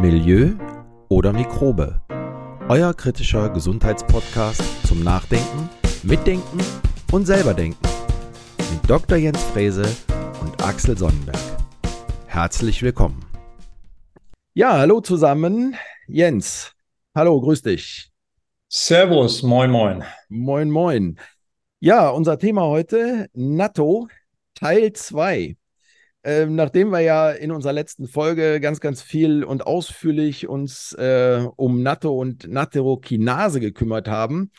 Milieu oder Mikrobe. Euer kritischer Gesundheitspodcast zum Nachdenken, Mitdenken und selberdenken. Mit Dr. Jens Frese und Axel Sonnenberg. Herzlich willkommen. Ja, hallo zusammen. Jens, hallo, grüß dich. Servus, moin, moin. Moin, moin. Ja, unser Thema heute, NATO, Teil 2. Ähm, nachdem wir ja in unserer letzten Folge ganz, ganz viel und ausführlich uns äh, um NATO und Naterokinase gekümmert haben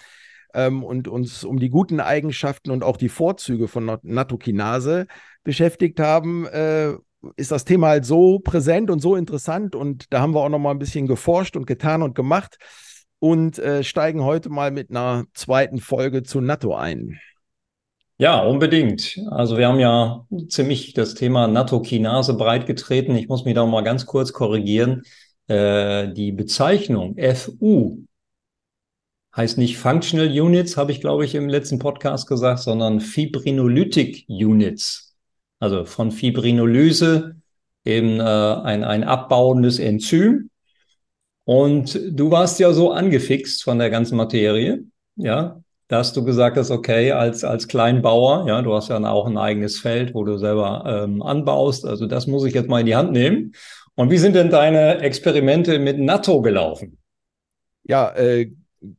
ähm, und uns um die guten Eigenschaften und auch die Vorzüge von Natokinase beschäftigt haben, äh, ist das Thema halt so präsent und so interessant und da haben wir auch noch mal ein bisschen geforscht und getan und gemacht und äh, steigen heute mal mit einer zweiten Folge zu NATO ein. Ja, unbedingt. Also wir haben ja ziemlich das Thema Nattokinase breitgetreten. Ich muss mich da mal ganz kurz korrigieren. Äh, die Bezeichnung FU heißt nicht Functional Units, habe ich, glaube ich, im letzten Podcast gesagt, sondern Fibrinolytic Units. Also von Fibrinolyse eben äh, ein, ein abbauendes Enzym. Und du warst ja so angefixt von der ganzen Materie, ja, dass du gesagt hast, okay, als, als Kleinbauer, ja, du hast ja auch ein eigenes Feld, wo du selber ähm, anbaust. Also das muss ich jetzt mal in die Hand nehmen. Und wie sind denn deine Experimente mit Natto gelaufen? Ja, äh,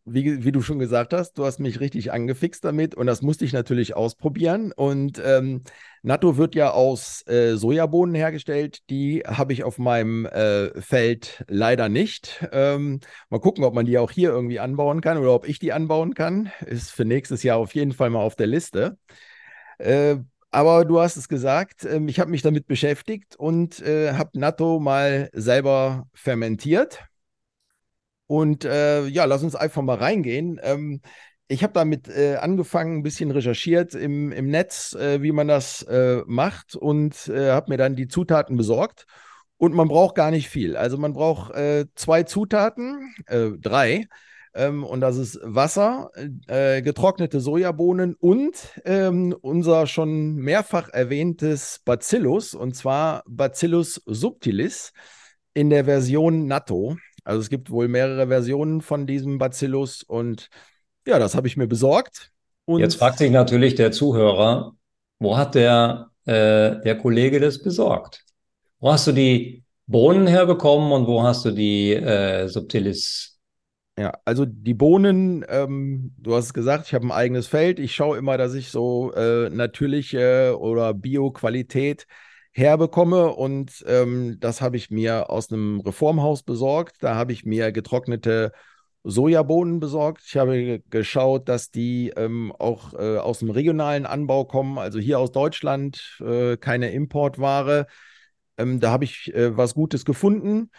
wie, wie, du schon gesagt hast, du hast mich richtig angefixt damit und das musste ich natürlich ausprobieren. Und ähm, Natto wird ja aus äh, Sojabohnen hergestellt. Die habe ich auf meinem äh, Feld leider nicht. Ähm, mal gucken, ob man die auch hier irgendwie anbauen kann oder ob ich die anbauen kann. Ist für nächstes Jahr auf jeden Fall mal auf der Liste. Äh, aber du hast es gesagt, ähm, ich habe mich damit beschäftigt und äh, habe Natto mal selber fermentiert und äh, ja, lass uns einfach mal reingehen. Ähm, ich habe damit äh, angefangen, ein bisschen recherchiert im, im Netz, äh, wie man das äh, macht und äh, habe mir dann die Zutaten besorgt. Und man braucht gar nicht viel. Also man braucht äh, zwei Zutaten, drei. Ähm, und das ist Wasser, getrocknete Sojabohnen und ähm, unser schon mehrfach erwähntes Bacillus, und zwar Bacillus subtilis in der Version Natto. Also es gibt wohl mehrere Versionen von diesem Bacillus und ja, das habe ich mir besorgt. Und Jetzt fragt sich natürlich der Zuhörer, wo hat der, äh, der Kollege das besorgt? Wo hast du die Bohnen herbekommen und wo hast du die äh, Subtilis? Ja, also die Bohnen, ähm, du hast es gesagt, ich habe ein eigenes Feld. Ich schaue immer, dass ich so äh, natürliche oder Bio-Qualität herbekomme. Und ähm, das habe ich mir aus einem Reformhaus besorgt. Da habe ich mir getrocknete Sojabohnen besorgt. Ich habe geschaut, dass die ähm, auch äh, aus dem regionalen Anbau kommen, also hier aus Deutschland, äh, keine Importware. Ähm, da habe ich äh, was Gutes gefunden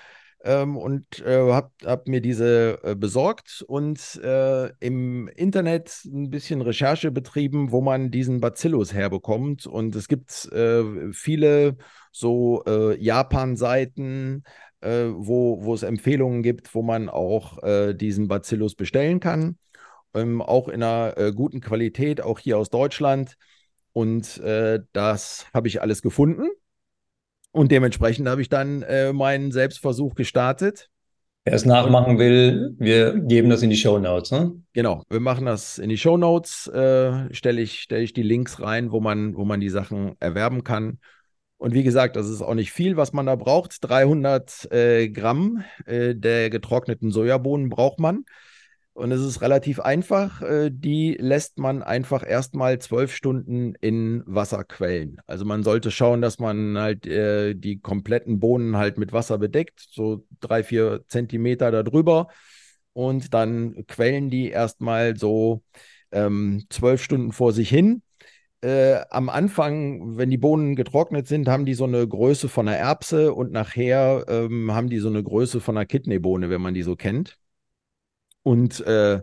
ähm, und äh, habe hab mir diese äh, besorgt und äh, im Internet ein bisschen Recherche betrieben, wo man diesen Bacillus herbekommt. Und es gibt äh, viele so äh, Japan-Seiten, äh, wo, wo es Empfehlungen gibt, wo man auch diesen Bacillus bestellen kann. Ähm, auch in einer guten Qualität, auch hier aus Deutschland. Und das habe ich alles gefunden. Und dementsprechend habe ich dann äh, meinen Selbstversuch gestartet. Wer es nachmachen will, wir geben das in die Show Notes. Ne? Genau, wir machen das in die Show Notes. Äh, Stelle ich, stell ich die Links rein, wo man, wo man die Sachen erwerben kann. Und wie gesagt, das ist auch nicht viel, was man da braucht. 300 äh, Gramm äh, der getrockneten Sojabohnen braucht man. Und es ist relativ einfach. Äh, die lässt man einfach erstmal zwölf Stunden in Wasser quellen. Also man sollte schauen, dass man halt äh, die kompletten Bohnen halt mit Wasser bedeckt, so drei, vier Zentimeter darüber. Und dann quellen die erstmal so ähm, zwölf Stunden vor sich hin. Äh, am Anfang, wenn die Bohnen getrocknet sind, haben die so eine Größe von einer Erbse und nachher ähm, haben die so eine Größe von einer Kidneybohne, wenn man die so kennt. Und äh,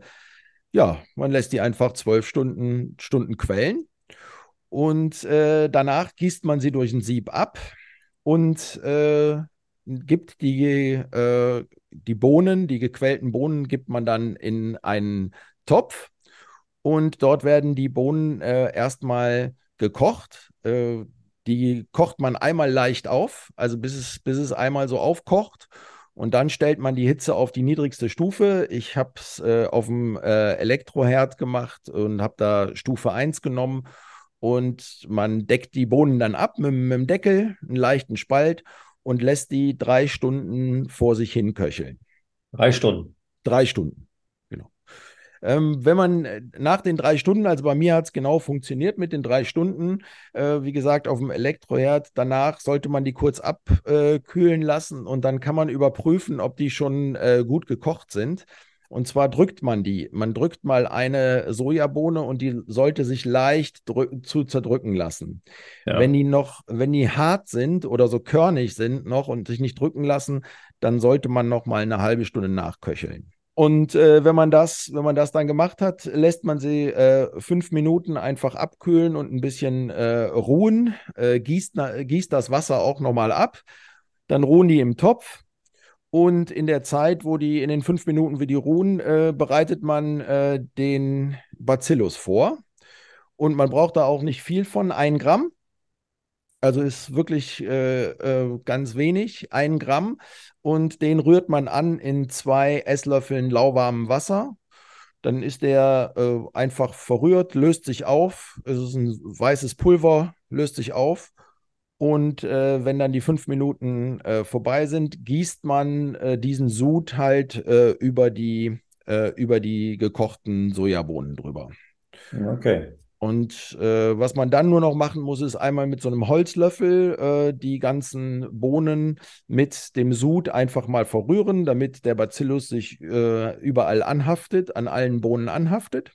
ja, man lässt die einfach zwölf Stunden, Stunden quellen. Und äh, danach gießt man sie durch ein Sieb ab und äh, gibt die, äh, die Bohnen, die gequellten Bohnen, gibt man dann in einen Topf. Und dort werden die Bohnen äh, erstmal gekocht. Äh, die kocht man einmal leicht auf, also bis es, bis es einmal so aufkocht. Und dann stellt man die Hitze auf die niedrigste Stufe. Ich habe es äh, auf dem äh, Elektroherd gemacht und habe da Stufe 1 genommen. Und man deckt die Bohnen dann ab mit, mit dem Deckel, einen leichten Spalt und lässt die drei Stunden vor sich hin köcheln. Drei Stunden. Drei Stunden. Ähm, wenn man äh, nach den drei Stunden, also bei mir hat es genau funktioniert mit den drei Stunden, äh, wie gesagt, auf dem Elektroherd, danach sollte man die kurz abkühlen äh, lassen und dann kann man überprüfen, ob die schon äh, gut gekocht sind. Und zwar drückt man die. Man drückt mal eine Sojabohne und die sollte sich leicht zu zerdrücken lassen. Ja. Wenn die noch, wenn die hart sind oder so körnig sind noch und sich nicht drücken lassen, dann sollte man noch mal eine halbe Stunde nachköcheln. Und äh, wenn man das, wenn man das dann gemacht hat, lässt man sie äh, fünf Minuten einfach abkühlen und ein bisschen äh, ruhen, äh, gießt, gießt das Wasser auch nochmal ab, dann ruhen die im Topf. Und in der Zeit, wo die in den fünf Minuten, wie die ruhen, äh, bereitet man äh, den Bacillus vor. Und man braucht da auch nicht viel von, ein Gramm. Also ist wirklich ganz wenig, ein Gramm. Und den rührt man an in zwei Esslöffeln lauwarmem Wasser. Dann ist der äh, einfach verrührt, löst sich auf. Es ist ein weißes Pulver, löst sich auf. Und äh, wenn dann die fünf Minuten äh, vorbei sind, gießt man äh, diesen Sud halt über, die, über die gekochten Sojabohnen drüber. Okay. Und äh, was man dann nur noch machen muss, ist einmal mit so einem Holzlöffel äh, die ganzen Bohnen mit dem Sud einfach mal verrühren, damit der Bacillus sich äh, überall anhaftet, an allen Bohnen anhaftet.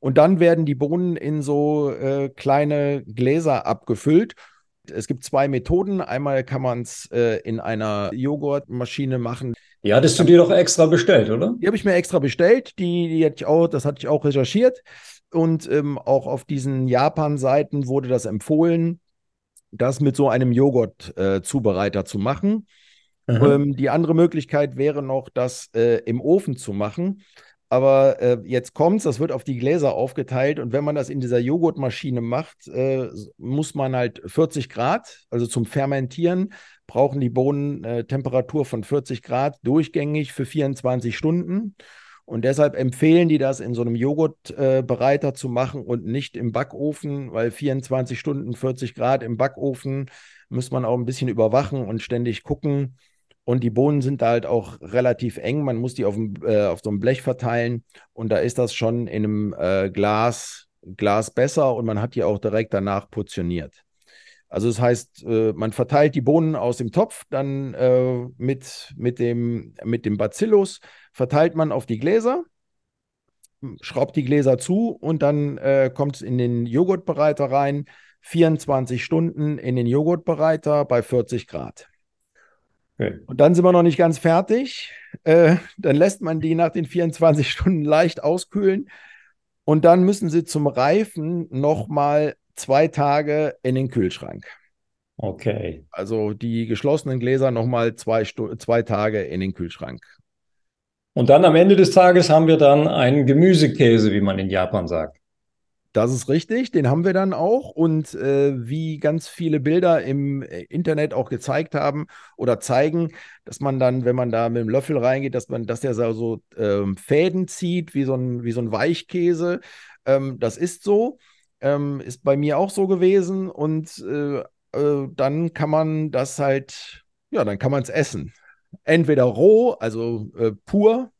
Und dann werden die Bohnen in so äh, kleine Gläser abgefüllt. Es gibt zwei Methoden. Einmal kann man es äh, in einer Joghurtmaschine machen. Die hattest du dir doch extra bestellt, oder? Die habe ich mir extra bestellt. Die, die hatte ich auch, das hatte ich auch recherchiert. Und ähm, auch auf diesen Japan-Seiten wurde das empfohlen, das mit so einem Joghurt-Zubereiter äh, zu machen. Ähm, die andere Möglichkeit wäre noch, das äh, im Ofen zu machen. Aber äh, jetzt kommt's, das wird auf die Gläser aufgeteilt und wenn man das in dieser Joghurtmaschine macht, äh, muss man halt 40 Grad, also zum Fermentieren brauchen die Bohnen äh, Temperatur von 40 Grad durchgängig für 24 Stunden. Und deshalb empfehlen die das in so einem Joghurtbereiter äh, zu machen und nicht im Backofen, weil 24 Stunden 40 Grad im Backofen muss man auch ein bisschen überwachen und ständig gucken. Und die Bohnen sind da halt auch relativ eng. Man muss die auf, dem, äh, auf so einem Blech verteilen. Und da ist das schon in einem äh, Glas, Glas besser und man hat die auch direkt danach portioniert. Also das heißt, äh, man verteilt die Bohnen aus dem Topf, dann äh, mit, mit, dem, mit dem Bacillus verteilt man auf die Gläser, schraubt die Gläser zu und dann äh, kommt es in den Joghurtbereiter rein. 24 Stunden in den Joghurtbereiter bei 40 Grad. Okay. Und dann sind wir noch nicht ganz fertig. Äh, dann lässt man die nach den 24 Stunden leicht auskühlen. Und dann müssen sie zum Reifen nochmal zwei Tage in den Kühlschrank. Okay. Also die geschlossenen Gläser nochmal zwei, zwei Tage in den Kühlschrank. Und dann am Ende des Tages haben wir dann einen Gemüsekäse, wie man in Japan sagt. Das ist richtig, den haben wir dann auch. Und äh, wie ganz viele Bilder im äh, Internet auch gezeigt haben oder zeigen, dass man dann, wenn man da mit dem Löffel reingeht, dass man, dass der so ähm, Fäden zieht, wie so ein, wie so ein Weichkäse. Ähm, das ist so. Ähm, ist bei mir auch so gewesen. Und äh, äh, dann kann man das halt, ja, dann kann man es essen entweder roh, also äh, pur,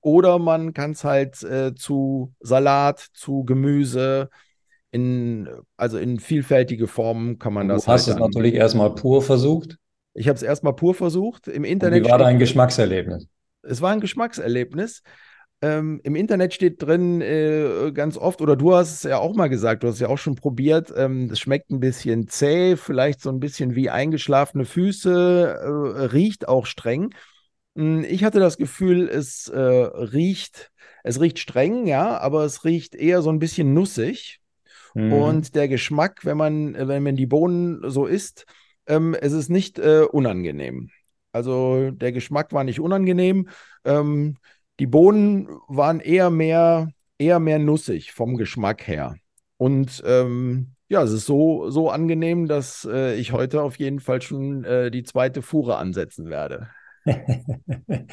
oder man kann es halt äh, zu Salat, zu Gemüse, in, also in vielfältige Formen kann man das. Du hast halt es natürlich erstmal pur versucht. Ich habe es erstmal pur versucht. Im Internet. Und wie war dein Geschmackserlebnis? Es war ein Geschmackserlebnis. Ähm, Im Internet steht drin äh, ganz oft, oder du hast es ja auch mal gesagt, du hast es ja auch schon probiert, ähm, es schmeckt ein bisschen zäh, vielleicht so ein bisschen wie eingeschlafene Füße, äh, riecht auch streng. Hm, ich hatte das Gefühl, es äh, riecht, es riecht streng, ja, aber es riecht eher so ein bisschen nussig. Mhm. Und der Geschmack, wenn man, wenn man die Bohnen so isst, ähm, es ist nicht äh, unangenehm. Also der Geschmack war nicht unangenehm. Ähm, die Bohnen waren eher mehr, eher mehr nussig vom Geschmack her. Und ähm, ja, es ist so, so angenehm, dass äh, ich heute auf jeden Fall schon äh, die zweite Fuhre ansetzen werde.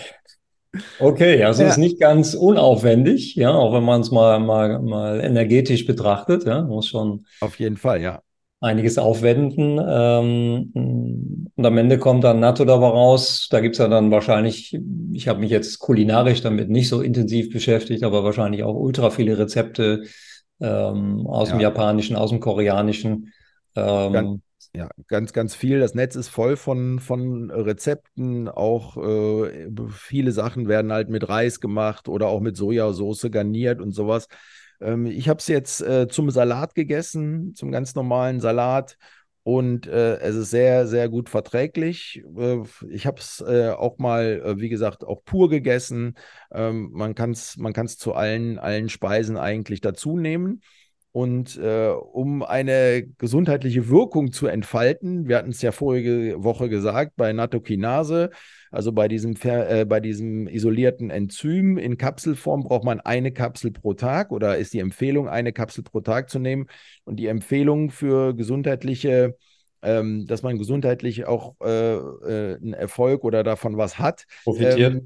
Okay, also ja. ist nicht ganz unaufwendig, ja, auch wenn man es mal, mal, mal energetisch betrachtet, ja, muss schon. Auf jeden Fall, ja. Einiges aufwenden. Ähm, und am Ende kommt dann Natto dabei raus. Da gibt es ja dann wahrscheinlich, ich habe mich jetzt kulinarisch damit nicht so intensiv beschäftigt, aber wahrscheinlich auch ultra viele Rezepte ähm, aus ja. dem Japanischen, aus dem Koreanischen. Ähm, ja, ganz, ganz viel. Das Netz ist voll von, von Rezepten. Auch äh, viele Sachen werden halt mit Reis gemacht oder auch mit Sojasauce garniert und sowas. Ähm, ich habe es jetzt äh, zum Salat gegessen, zum ganz normalen Salat. Und äh, es ist sehr, sehr gut verträglich. Äh, ich habe es äh, auch mal, äh, wie gesagt, auch pur gegessen. Ähm, man kann es man kann's zu allen, allen Speisen eigentlich dazu nehmen. Und äh, um eine gesundheitliche Wirkung zu entfalten, wir hatten es ja vorige Woche gesagt, bei Natokinase, also bei diesem, äh, bei diesem isolierten Enzym in Kapselform braucht man eine Kapsel pro Tag oder ist die Empfehlung, eine Kapsel pro Tag zu nehmen. Und die Empfehlung für gesundheitliche ähm, dass man gesundheitlich auch äh, äh, einen Erfolg oder davon was hat. Profitiert. Ähm,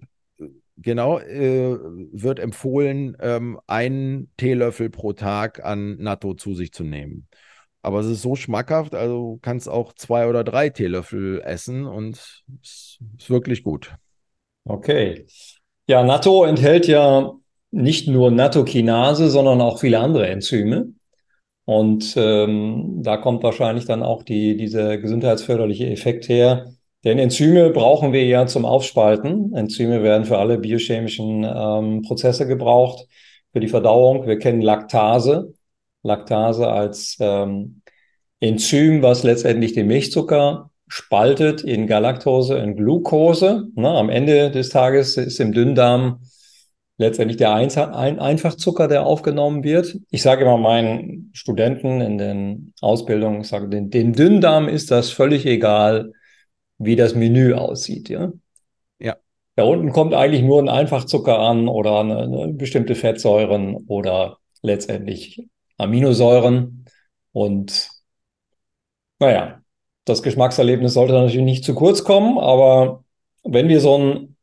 Genau, äh, wird empfohlen, ähm, einen Teelöffel pro Tag an Natto zu sich zu nehmen. Aber es ist so schmackhaft, also kannst auch zwei oder drei Teelöffel essen und es ist wirklich gut. Okay. Ja, Natto enthält ja nicht nur Nattokinase, sondern auch viele andere Enzyme. Und ähm, da kommt wahrscheinlich dann auch die, dieser gesundheitsförderliche Effekt her, denn Enzyme brauchen wir ja zum Aufspalten. Enzyme werden für alle biochemischen ähm, Prozesse gebraucht, für die Verdauung. Wir kennen Laktase. Laktase als ähm, Enzym, was letztendlich den Milchzucker spaltet in Galaktose, in Glucose. Na, am Ende des Tages ist im Dünndarm letztendlich der ein Einfachzucker, der aufgenommen wird. Ich sage immer meinen Studenten in den Ausbildungen, ich sage, den, den Dünndarm ist das völlig egal, wie das Menü aussieht, ja. Ja. Da unten kommt eigentlich nur ein Einfachzucker an oder eine, eine bestimmte Fettsäuren oder letztendlich Aminosäuren. Und naja, das Geschmackserlebnis sollte natürlich nicht zu kurz kommen, aber wenn wir so ein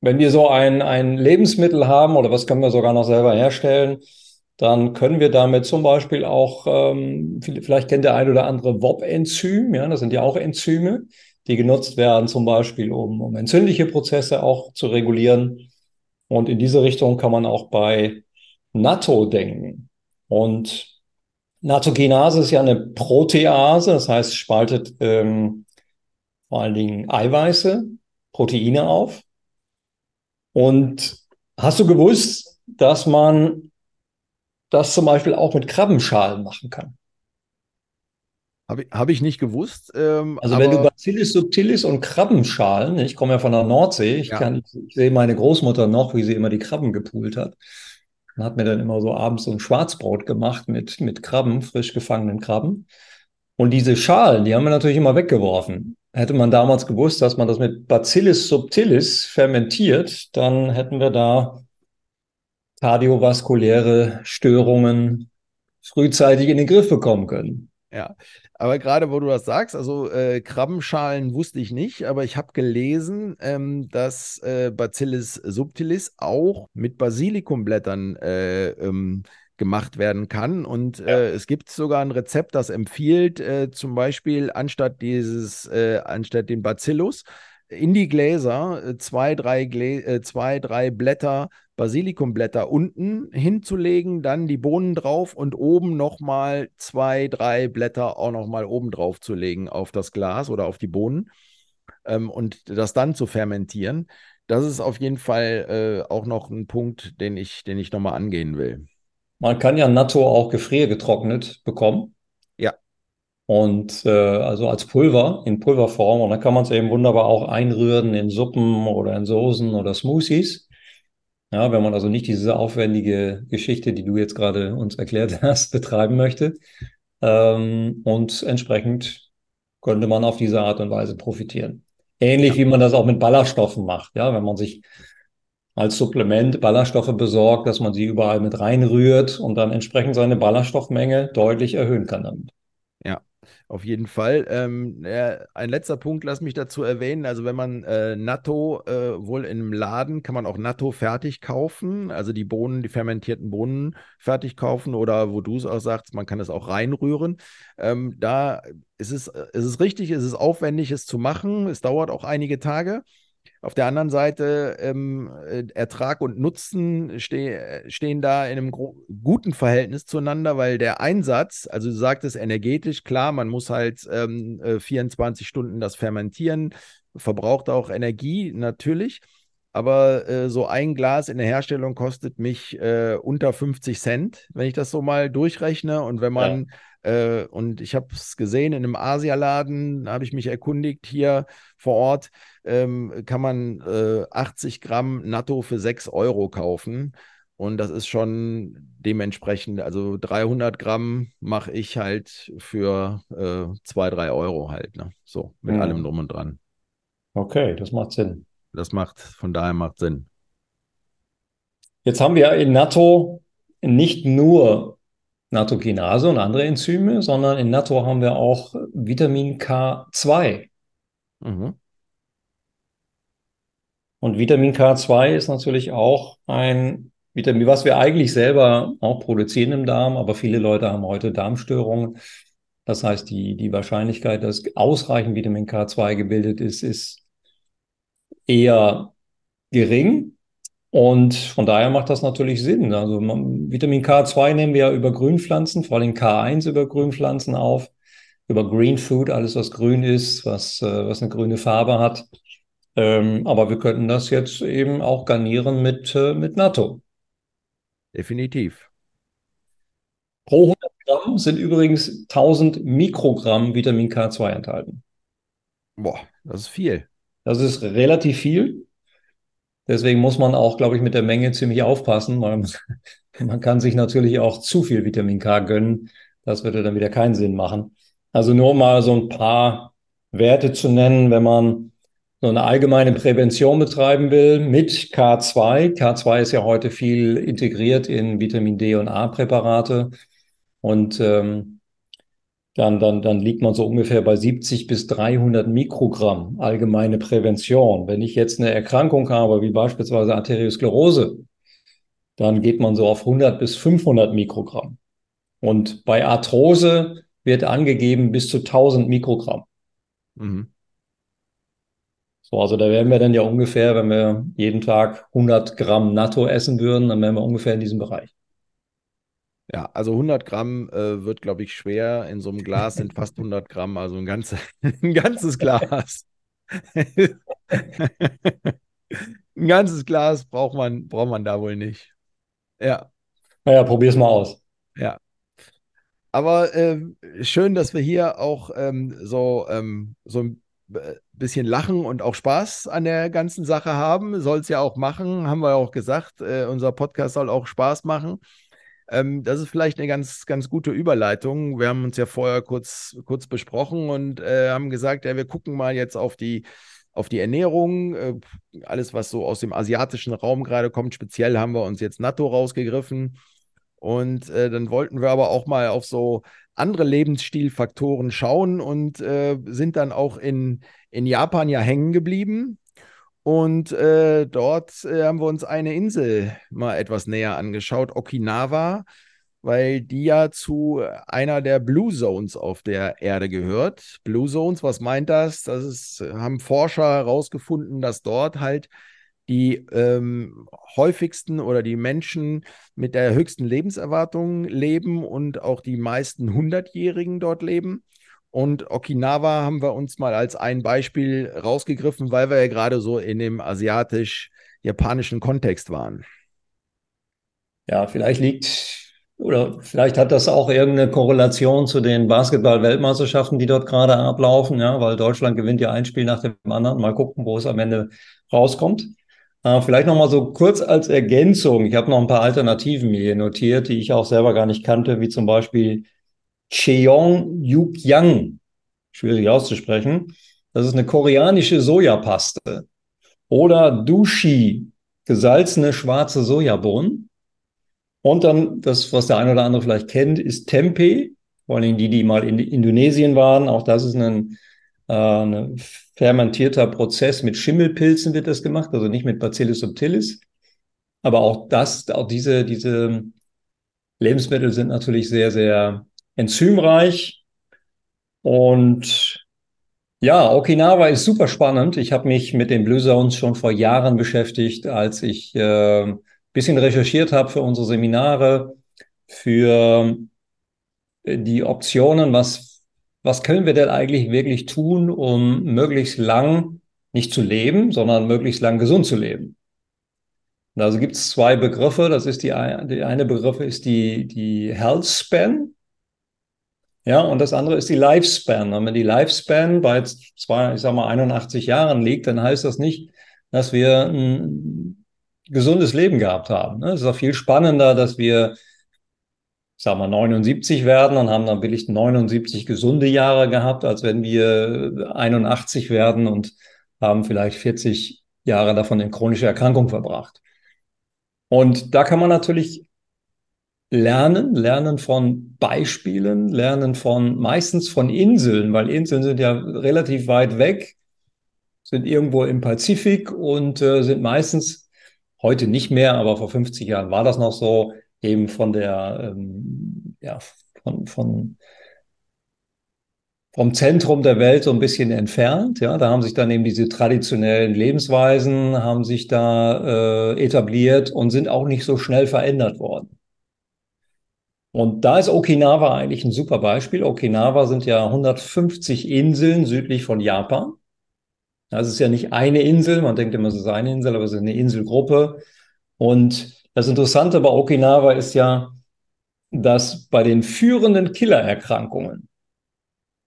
wenn wir so ein, ein Lebensmittel haben oder was können wir sogar noch selber herstellen, dann können wir damit zum Beispiel auch, ähm, vielleicht kennt der ein oder andere WOP-Enzym, ja, das sind ja auch Enzyme, die genutzt werden zum Beispiel, um, um entzündliche Prozesse auch zu regulieren. Und in diese Richtung kann man auch bei Natto denken. Und Nattogenase ist ja eine Protease, das heißt, spaltet ähm, vor allen Dingen Eiweiße, Proteine auf. Und hast du gewusst, dass man das zum Beispiel auch mit Krabbenschalen machen kann. Habe ich, hab ich nicht gewusst. Ähm, also wenn du Bacillus subtilis und Krabbenschalen, ich komme ja von der Nordsee, ich, ja. kann, ich, ich, sehe meine Großmutter noch, wie sie immer die Krabben gepult hat. Und hat mir dann immer so abends so ein Schwarzbrot gemacht mit, mit Krabben, frisch gefangenen Krabben. Und diese Schalen, die haben wir natürlich immer weggeworfen. Hätte man damals gewusst, dass man das mit Bacillus subtilis fermentiert, dann hätten wir da kardiovaskuläre Störungen frühzeitig in den Griff bekommen können. Ja, aber gerade wo du das sagst, also äh, Krabbenschalen wusste ich nicht, aber ich habe gelesen, ähm, dass äh, Bacillus subtilis auch mit Basilikumblättern äh, ähm, gemacht werden kann. Und ja. äh, es gibt sogar ein Rezept, das empfiehlt, äh, zum Beispiel anstatt dieses, äh, anstatt den Bacillus in die Gläser zwei, drei, Glä zwei, drei Blätter Basilikumblätter unten hinzulegen, dann die Bohnen drauf und oben nochmal zwei, drei Blätter auch nochmal oben drauf zu legen auf das Glas oder auf die Bohnen ähm, und das dann zu fermentieren. Das ist auf jeden Fall äh, auch noch ein Punkt, den ich, den ich nochmal angehen will. Man kann ja Natto auch gefriergetrocknet bekommen. Und äh, also als Pulver, in Pulverform. Und dann kann man es eben wunderbar auch einrühren in Suppen oder in Soßen oder Smoothies. Ja, wenn man also nicht diese aufwendige Geschichte, die du jetzt gerade uns erklärt hast, betreiben möchte. Ähm, und entsprechend könnte man auf diese Art und Weise profitieren. Ähnlich wie man das auch mit Ballaststoffen macht. Ja, wenn man sich als Supplement Ballaststoffe besorgt, dass man sie überall mit reinrührt und dann entsprechend seine Ballaststoffmenge deutlich erhöhen kann damit. Auf jeden Fall. Ähm, ja, ein letzter Punkt, lass mich dazu erwähnen. Also wenn man äh, Natto äh, wohl in einem Laden kann man auch Natto fertig kaufen, also die Bohnen, die fermentierten Bohnen fertig kaufen oder wo du es auch sagst, man kann es auch reinrühren. Ähm, da ist es, ist es richtig, ist es aufwendig, es zu machen. Es dauert auch einige Tage. Auf der anderen Seite, ähm, äh, Ertrag und Nutzen ste stehen da in einem guten Verhältnis zueinander, weil der Einsatz, also du sagtest energetisch, klar, man muss halt ähm, 24 äh, Stunden das fermentieren, verbraucht auch Energie natürlich. Aber äh, so ein Glas in der Herstellung kostet mich äh, unter 50 Cent, wenn ich das so mal durchrechne. Und wenn man ja äh, und ich habe es gesehen in einem Asialaden, habe ich mich erkundigt hier vor Ort, ähm, kann man äh, 80 Gramm Natto für 6 Euro kaufen. Und das ist schon dementsprechend, also 300 Gramm mache ich halt für äh, 2, 3 Euro halt. Ne? So, mit mhm. allem drum und dran. Okay, das macht Sinn. Das macht, von daher macht Sinn. Jetzt haben wir in Natto nicht nur Nattokinase und andere Enzyme, sondern in Natto haben wir auch Vitamin K2. Mhm. Und Vitamin K2 ist natürlich auch ein Vitamin, was wir eigentlich selber auch produzieren im Darm, aber viele Leute haben heute Darmstörungen. Das heißt, die, die Wahrscheinlichkeit, dass ausreichend Vitamin K2 gebildet ist, ist eher gering. Und von daher macht das natürlich Sinn. Also man, Vitamin K2 nehmen wir ja über Grünpflanzen, vor allem K1 über Grünpflanzen auf, über Green Food, alles was grün ist, was, äh, was eine grüne Farbe hat. Ähm, aber wir könnten das jetzt eben auch garnieren mit, äh, mit Natto. Definitiv. Pro 100 Gramm sind übrigens 1000 Mikrogramm Vitamin K2 enthalten. Boah, das ist viel. Das ist relativ viel. Deswegen muss man auch, glaube ich, mit der Menge ziemlich aufpassen, weil man kann sich natürlich auch zu viel Vitamin K gönnen. Das würde dann wieder keinen Sinn machen. Also nur mal so ein paar Werte zu nennen, wenn man so eine allgemeine Prävention betreiben will mit K2. K2 ist ja heute viel integriert in Vitamin D und A-Präparate. Und ähm, dann, dann, dann liegt man so ungefähr bei 70 bis 300 Mikrogramm allgemeine Prävention. Wenn ich jetzt eine Erkrankung habe, wie beispielsweise Arteriosklerose, dann geht man so auf 100 bis 500 Mikrogramm. Und bei Arthrose wird angegeben bis zu 1000 Mikrogramm. Mhm. So, also da wären wir dann ja ungefähr, wenn wir jeden Tag 100 Gramm Natto essen würden, dann wären wir ungefähr in diesem Bereich. Ja, also 100 Gramm äh, wird, glaube ich, schwer. In so einem Glas sind fast 100 Gramm, also ein, ganze, ein ganzes Glas. ein ganzes Glas braucht man, braucht man da wohl nicht. Ja. Naja, probier's mal aus. Ja. Aber äh, schön, dass wir hier auch ähm, so, ähm, so ein bisschen Lachen und auch Spaß an der ganzen Sache haben. Soll es ja auch machen, haben wir auch gesagt. Äh, unser Podcast soll auch Spaß machen. Ähm, das ist vielleicht eine ganz, ganz gute Überleitung. Wir haben uns ja vorher kurz, kurz besprochen und äh, haben gesagt, ja, wir gucken mal jetzt auf die, auf die Ernährung. Äh, alles, was so aus dem asiatischen Raum gerade kommt. Speziell haben wir uns jetzt Natto rausgegriffen. Und äh, dann wollten wir aber auch mal auf so andere Lebensstilfaktoren schauen und äh, sind dann auch in, in Japan ja hängen geblieben. Und äh, dort äh, haben wir uns eine Insel mal etwas näher angeschaut, Okinawa, weil die ja zu einer der Blue Zones auf der Erde gehört. Blue Zones, was meint das? Das ist, haben Forscher herausgefunden, dass dort halt die ähm, häufigsten oder die Menschen mit der höchsten Lebenserwartung leben und auch die meisten Hundertjährigen dort leben. Und Okinawa haben wir uns mal als ein Beispiel rausgegriffen, weil wir ja gerade so in dem asiatisch-japanischen Kontext waren. Ja, vielleicht liegt oder vielleicht hat das auch irgendeine Korrelation zu den Basketball-Weltmeisterschaften, die dort gerade ablaufen, ja, weil Deutschland gewinnt ja ein Spiel nach dem anderen. Mal gucken, wo es am Ende rauskommt. Äh, vielleicht noch mal so kurz als Ergänzung. Ich habe noch ein paar Alternativen mir notiert, die ich auch selber gar nicht kannte, wie zum Beispiel Cheong Yukyang, schwierig auszusprechen. Das ist eine koreanische Sojapaste. Oder Dushi, gesalzene schwarze Sojabohnen. Und dann, das, was der eine oder andere vielleicht kennt, ist Tempeh, vor allem die, die mal in Indonesien waren. Auch das ist ein, äh, fermentierter Prozess mit Schimmelpilzen wird das gemacht, also nicht mit Bacillus subtilis. Aber auch das, auch diese, diese Lebensmittel sind natürlich sehr, sehr enzymreich. Und ja, Okinawa ist super spannend. Ich habe mich mit den Blue Zones schon vor Jahren beschäftigt, als ich äh, bisschen recherchiert habe für unsere Seminare, für äh, die Optionen, was, was können wir denn eigentlich wirklich tun, um möglichst lang nicht zu leben, sondern möglichst lang gesund zu leben. Und also gibt es zwei Begriffe. Das ist die, die eine Begriff ist die, die Health Span. Ja, und das andere ist die Lifespan. Und wenn die Lifespan bei zwei, ich sag mal, 81 Jahren liegt, dann heißt das nicht, dass wir ein gesundes Leben gehabt haben. Es ist auch viel spannender, dass wir, sagen wir, 79 werden und haben dann wirklich 79 gesunde Jahre gehabt, als wenn wir 81 werden und haben vielleicht 40 Jahre davon in chronische Erkrankung verbracht. Und da kann man natürlich lernen, lernen von Beispielen, lernen von meistens von Inseln, weil Inseln sind ja relativ weit weg, sind irgendwo im Pazifik und äh, sind meistens heute nicht mehr, aber vor 50 Jahren war das noch so, eben von der, ähm, ja, von, von, vom Zentrum der Welt so ein bisschen entfernt. Ja, da haben sich dann eben diese traditionellen Lebensweisen haben sich da äh, etabliert und sind auch nicht so schnell verändert worden. Und da ist Okinawa eigentlich ein super Beispiel. Okinawa sind ja 150 Inseln südlich von Japan. Das ist ja nicht eine Insel, man denkt immer, es ist eine Insel, aber es ist eine Inselgruppe. Und das Interessante bei Okinawa ist ja, dass bei den führenden Killererkrankungen,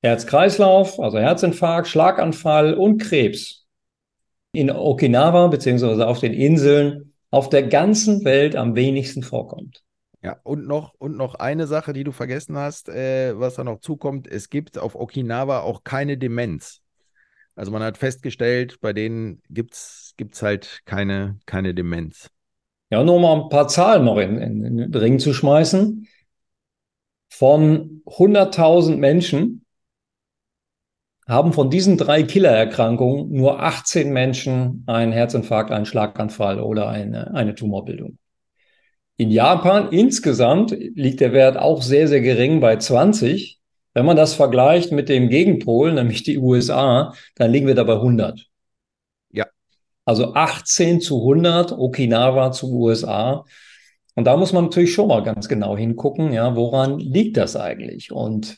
Herz-Kreislauf, also Herzinfarkt, Schlaganfall und Krebs, in Okinawa beziehungsweise auf den Inseln auf der ganzen Welt am wenigsten vorkommt. Ja, und noch, und noch eine Sache, die du vergessen hast, äh, was da noch zukommt, es gibt auf Okinawa auch keine Demenz. Also man hat festgestellt, bei denen gibt es halt keine, keine Demenz. Ja, nur mal ein paar Zahlen noch in, in, in den Ring zu schmeißen. Von 100.000 Menschen haben von diesen drei Killererkrankungen nur 18 Menschen einen Herzinfarkt, einen Schlaganfall oder eine, eine Tumorbildung. In Japan insgesamt liegt der Wert auch sehr, sehr gering bei 20. Wenn man das vergleicht mit dem Gegenpol, nämlich die USA, dann liegen wir da bei 100. Ja. Also 18 zu 100, Okinawa zu USA. Und da muss man natürlich schon mal ganz genau hingucken, ja, woran liegt das eigentlich? Und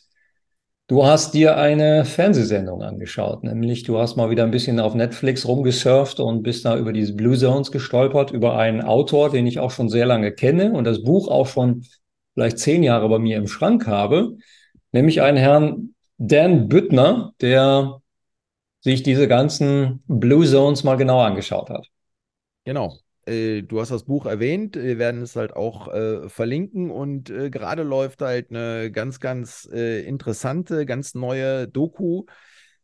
Du hast dir eine Fernsehsendung angeschaut, nämlich du hast mal wieder ein bisschen auf Netflix rumgesurft und bist da über diese Blue Zones gestolpert, über einen Autor, den ich auch schon sehr lange kenne und das Buch auch schon vielleicht zehn Jahre bei mir im Schrank habe nämlich einen Herrn Dan Büttner, der sich diese ganzen Blue Zones mal genauer angeschaut hat. Genau. Äh, du hast das Buch erwähnt, wir werden es halt auch äh, verlinken und äh, gerade läuft halt eine ganz, ganz äh, interessante, ganz neue Doku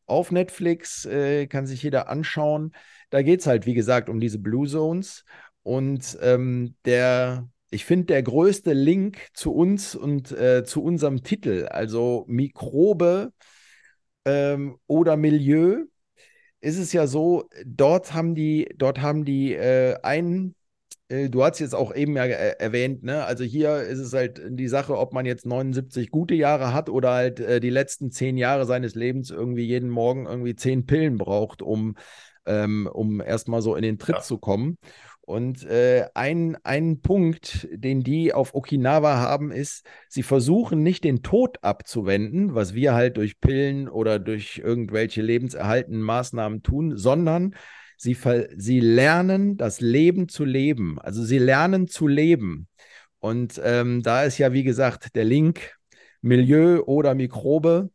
auf Netflix, äh, kann sich jeder anschauen. Da geht es halt, wie gesagt, um diese Blue Zones und ähm, der ich finde, der größte Link zu uns und äh, zu unserem Titel, also Mikrobe ähm, oder Milieu, ist es ja so, dort haben die, dort haben die äh, einen, äh, du hast jetzt auch eben ja äh, erwähnt, ne? Also hier ist es halt die Sache, ob man jetzt 79 gute Jahre hat oder halt äh, die letzten zehn Jahre seines Lebens irgendwie jeden Morgen irgendwie zehn Pillen braucht, um, ähm, um erstmal so in den Tritt ja. zu kommen. Und äh, ein, ein Punkt, den die auf Okinawa haben, ist, sie versuchen nicht den Tod abzuwenden, was wir halt durch Pillen oder durch irgendwelche lebenserhaltenden Maßnahmen tun, sondern sie, sie lernen das Leben zu leben. Also sie lernen zu leben. Und ähm, da ist ja, wie gesagt, der Link Milieu oder Mikrobe.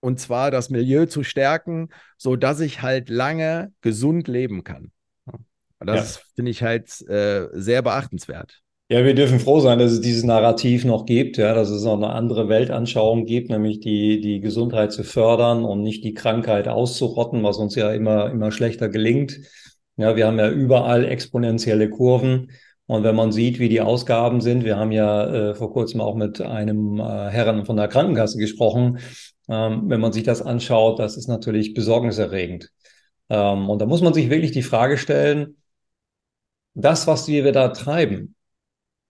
Und zwar das Milieu zu stärken, sodass ich halt lange gesund leben kann. Und das ja. finde ich halt äh, sehr beachtenswert. Ja, wir dürfen froh sein, dass es dieses Narrativ noch gibt, ja, dass es noch eine andere Weltanschauung gibt, nämlich die, die Gesundheit zu fördern und nicht die Krankheit auszurotten, was uns ja immer, immer schlechter gelingt. Ja, wir haben ja überall exponentielle Kurven Und wenn man sieht, wie die Ausgaben sind, wir haben ja äh, vor kurzem auch mit einem äh, Herrn von der Krankenkasse gesprochen, ähm, wenn man sich das anschaut, das ist natürlich besorgniserregend. Ähm, und da muss man sich wirklich die Frage stellen, das, was wir da treiben,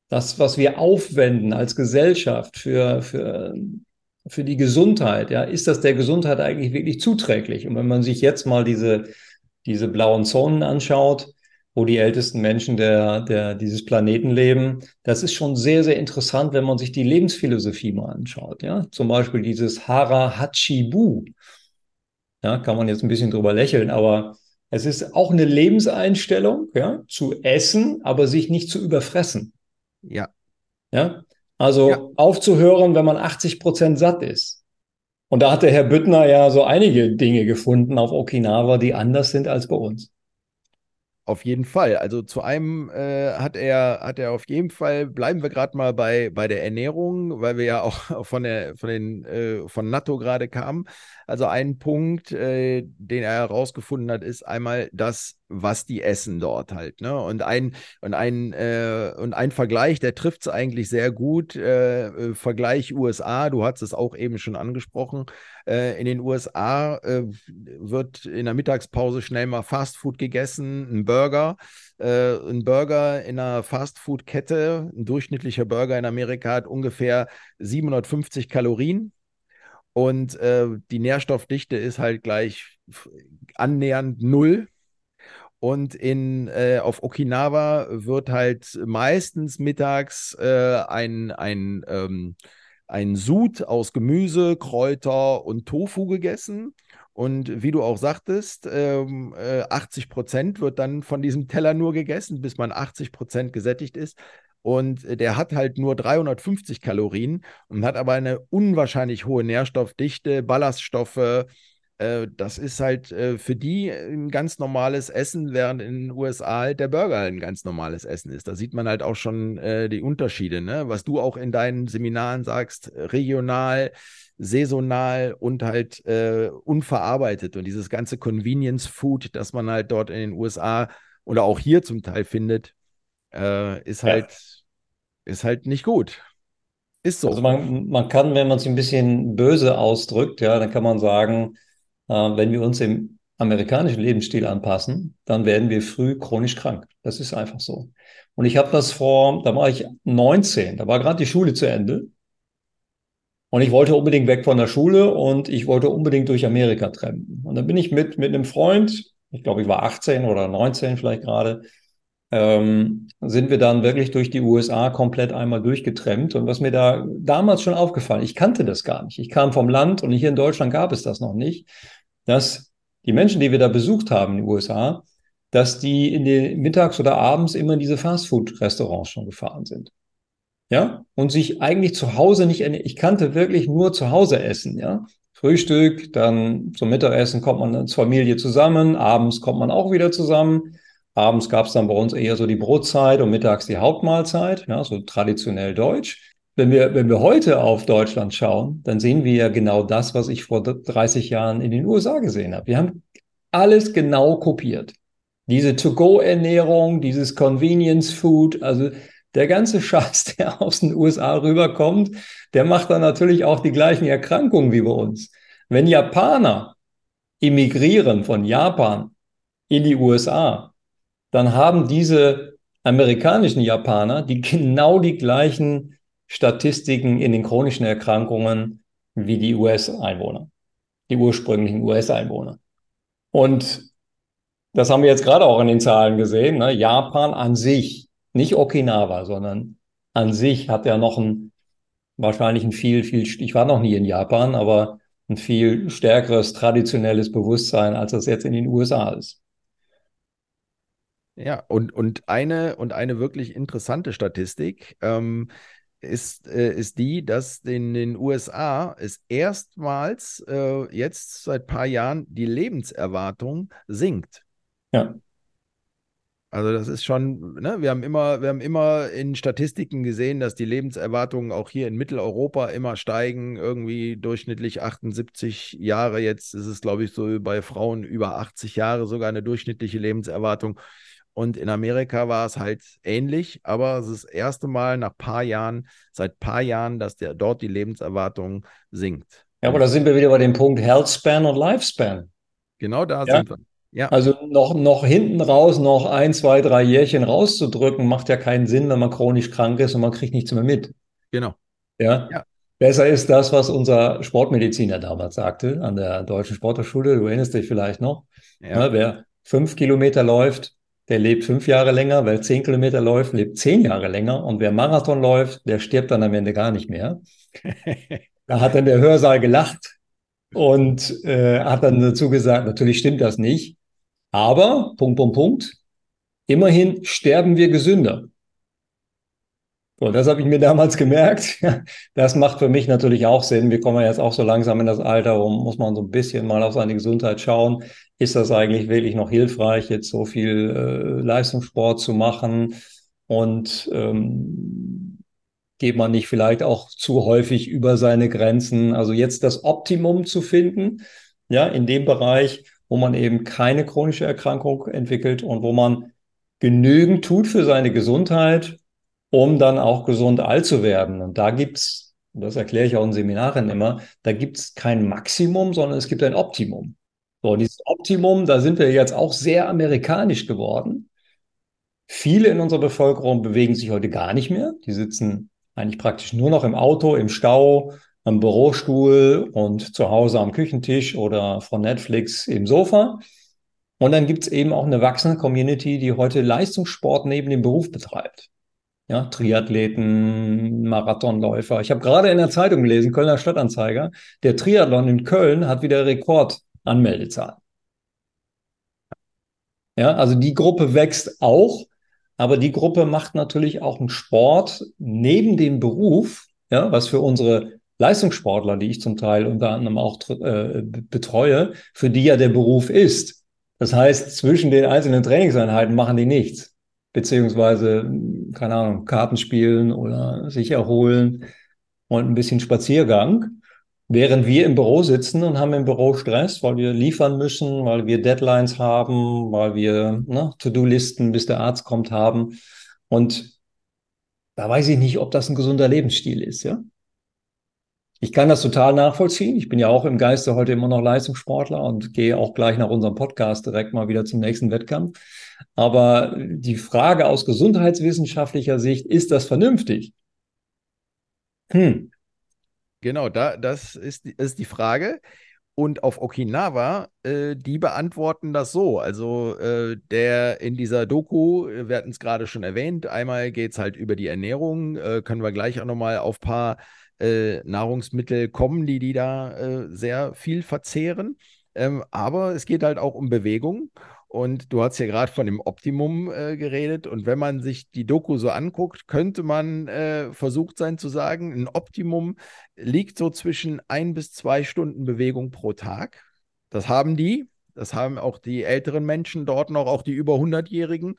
das, was wir aufwenden als Gesellschaft für, für, für die Gesundheit, ja, ist das der Gesundheit eigentlich wirklich zuträglich? Und wenn man sich jetzt mal diese, diese blauen Zonen anschaut, wo die ältesten Menschen der, der, dieses Planeten leben, das ist schon sehr, sehr interessant, wenn man sich die Lebensphilosophie mal anschaut. Ja? Zum Beispiel dieses Hara Hachibu. Ja, kann man jetzt ein bisschen drüber lächeln, aber es ist auch eine Lebenseinstellung, ja, zu essen, aber sich nicht zu überfressen. Ja. Ja. Also ja. aufzuhören, wenn man 80 Prozent satt ist. Und da hat der Herr Büttner ja so einige Dinge gefunden auf Okinawa, die anders sind als bei uns. Auf jeden Fall. Also zu einem äh, hat er, hat er auf jeden Fall, bleiben wir gerade mal bei, bei der Ernährung, weil wir ja auch von der, von den, äh, von NATO gerade kamen. Also ein Punkt, äh, den er herausgefunden hat, ist einmal das, was die essen dort halt. Ne? Und ein, und ein, äh, und ein Vergleich, der trifft es eigentlich sehr gut. Äh, äh Vergleich USA, du hast es auch eben schon angesprochen. Äh, in den USA äh, wird in der Mittagspause schnell mal Fastfood gegessen, ein Burger. ein Burger in einer Fastfood-Kette, ein durchschnittlicher Burger in Amerika hat ungefähr 750 Kalorien. Und äh, die Nährstoffdichte ist halt gleich annähernd null. Und in, äh, auf Okinawa wird halt meistens mittags äh, ein, ein, ähm, ein Sud aus Gemüse, Kräuter und Tofu gegessen. Und wie du auch sagtest, ähm, äh, 80 Prozent wird dann von diesem Teller nur gegessen, bis man 80 Prozent gesättigt ist. Und äh, der hat halt nur 350 Kalorien und hat aber eine unwahrscheinlich hohe Nährstoffdichte, Ballaststoffe. Äh, das ist halt äh, für die ein ganz normales Essen, während in den USA halt der Burger ein ganz normales Essen ist. Da sieht man halt auch schon die Unterschiede, ne? was du auch in deinen Seminaren sagst, regional, saisonal und halt äh, unverarbeitet. Und dieses ganze Convenience Food, das man halt dort in den USA oder auch hier zum Teil findet, äh, ist halt, ja. ist halt nicht gut. Ist so. Also man, man kann, wenn man es ein bisschen böse ausdrückt, ja, dann kann man sagen, äh, wenn wir uns dem amerikanischen Lebensstil anpassen, dann werden wir früh chronisch krank. Das ist einfach so. Und ich habe das vor, da war ich 19, da war gerade die Schule zu Ende. Und ich wollte unbedingt weg von der Schule und ich wollte unbedingt durch Amerika trampen. Und dann bin ich mit, mit einem Freund, ich glaube, ich war 18 oder 19 vielleicht gerade, ähm, sind wir dann wirklich durch die USA komplett einmal durchgetrennt. Und was mir da damals schon aufgefallen, ich kannte das gar nicht. Ich kam vom Land und hier in Deutschland gab es das noch nicht, dass die Menschen, die wir da besucht haben in den USA, dass die in den mittags oder abends immer in diese Fastfood-Restaurants schon gefahren sind. Ja, und sich eigentlich zu Hause nicht, ich kannte wirklich nur zu Hause essen, ja. Frühstück, dann zum Mittagessen kommt man als Familie zusammen, abends kommt man auch wieder zusammen. Abends gab es dann bei uns eher so die Brotzeit und mittags die Hauptmahlzeit, ja, so traditionell deutsch. Wenn wir, wenn wir heute auf Deutschland schauen, dann sehen wir ja genau das, was ich vor 30 Jahren in den USA gesehen habe. Wir haben alles genau kopiert. Diese To-Go-Ernährung, dieses Convenience Food, also der ganze Scheiß, der aus den USA rüberkommt, der macht dann natürlich auch die gleichen Erkrankungen wie bei uns. Wenn Japaner emigrieren von Japan in die USA, dann haben diese amerikanischen Japaner die genau die gleichen Statistiken in den chronischen Erkrankungen wie die US-Einwohner, die ursprünglichen US-Einwohner. Und das haben wir jetzt gerade auch in den Zahlen gesehen. Ne? Japan an sich, nicht Okinawa, sondern an sich hat ja noch ein wahrscheinlich ein viel, viel, ich war noch nie in Japan, aber ein viel stärkeres traditionelles Bewusstsein, als das jetzt in den USA ist. Ja, und, und, eine, und eine wirklich interessante Statistik ähm, ist, äh, ist die, dass in den USA es erstmals äh, jetzt seit ein paar Jahren die Lebenserwartung sinkt. Ja. Also das ist schon, ne, wir haben immer, wir haben immer in Statistiken gesehen, dass die Lebenserwartungen auch hier in Mitteleuropa immer steigen, irgendwie durchschnittlich 78 Jahre. Jetzt ist es, glaube ich, so bei Frauen über 80 Jahre sogar eine durchschnittliche Lebenserwartung. Und in Amerika war es halt ähnlich, aber es ist das erste Mal nach paar Jahren, seit paar Jahren, dass der, dort die Lebenserwartung sinkt. Ja, aber da sind wir wieder bei dem Punkt Healthspan und Lifespan. Genau da ja? sind wir. Ja. Also noch, noch hinten raus, noch ein, zwei, drei Jährchen rauszudrücken, macht ja keinen Sinn, wenn man chronisch krank ist und man kriegt nichts mehr mit. Genau. Ja. ja. Besser ist das, was unser Sportmediziner damals sagte an der Deutschen Sporthochschule. Du erinnerst dich vielleicht noch. Ja. Ja, wer fünf Kilometer läuft, der lebt fünf Jahre länger. Wer zehn Kilometer läuft, lebt zehn Jahre länger. Und wer Marathon läuft, der stirbt dann am Ende gar nicht mehr. da hat dann der Hörsaal gelacht und äh, hat dann dazu gesagt, natürlich stimmt das nicht. Aber, Punkt, Punkt, Punkt, immerhin sterben wir gesünder. So, das habe ich mir damals gemerkt. Das macht für mich natürlich auch Sinn. Wir kommen ja jetzt auch so langsam in das Alter, wo muss man so ein bisschen mal auf seine Gesundheit schauen. Ist das eigentlich wirklich noch hilfreich, jetzt so viel äh, Leistungssport zu machen? Und ähm, geht man nicht vielleicht auch zu häufig über seine Grenzen? Also jetzt das Optimum zu finden, ja, in dem Bereich, wo man eben keine chronische Erkrankung entwickelt und wo man genügend tut für seine Gesundheit, um dann auch gesund alt zu werden. Und da gibt's, das erkläre ich auch in Seminaren immer, da gibt's kein Maximum, sondern es gibt ein Optimum. So, und dieses Optimum, da sind wir jetzt auch sehr amerikanisch geworden. Viele in unserer Bevölkerung bewegen sich heute gar nicht mehr. Die sitzen eigentlich praktisch nur noch im Auto, im Stau, am Bürostuhl und zu Hause am Küchentisch oder von Netflix im Sofa. Und dann gibt es eben auch eine wachsende Community, die heute Leistungssport neben dem Beruf betreibt. Ja, Triathleten, Marathonläufer. Ich habe gerade in der Zeitung gelesen, Kölner Stadtanzeiger, der Triathlon in Köln hat wieder Rekordanmeldezahlen. Ja, also die Gruppe wächst auch, aber die Gruppe macht natürlich auch einen Sport neben dem Beruf, ja, was für unsere Leistungssportler, die ich zum Teil unter anderem auch äh, betreue, für die ja der Beruf ist. Das heißt, zwischen den einzelnen Trainingseinheiten machen die nichts. Beziehungsweise, keine Ahnung, Karten spielen oder sich erholen und ein bisschen Spaziergang. Während wir im Büro sitzen und haben im Büro Stress, weil wir liefern müssen, weil wir Deadlines haben, weil wir ne, To-Do-Listen, bis der Arzt kommt, haben. Und da weiß ich nicht, ob das ein gesunder Lebensstil ist, ja. Ich kann das total nachvollziehen. Ich bin ja auch im Geiste heute immer noch Leistungssportler und gehe auch gleich nach unserem Podcast direkt mal wieder zum nächsten Wettkampf. Aber die Frage aus gesundheitswissenschaftlicher Sicht, ist das vernünftig? Hm. Genau, da, das ist, ist die Frage. Und auf Okinawa, äh, die beantworten das so. Also äh, der in dieser Doku, wir hatten es gerade schon erwähnt, einmal geht es halt über die Ernährung, äh, können wir gleich auch nochmal auf ein paar äh, Nahrungsmittel kommen, die die da äh, sehr viel verzehren. Ähm, aber es geht halt auch um Bewegung. Und du hast ja gerade von dem Optimum äh, geredet. Und wenn man sich die Doku so anguckt, könnte man äh, versucht sein zu sagen, ein Optimum liegt so zwischen ein bis zwei Stunden Bewegung pro Tag. Das haben die. Das haben auch die älteren Menschen dort noch, auch die über 100-Jährigen.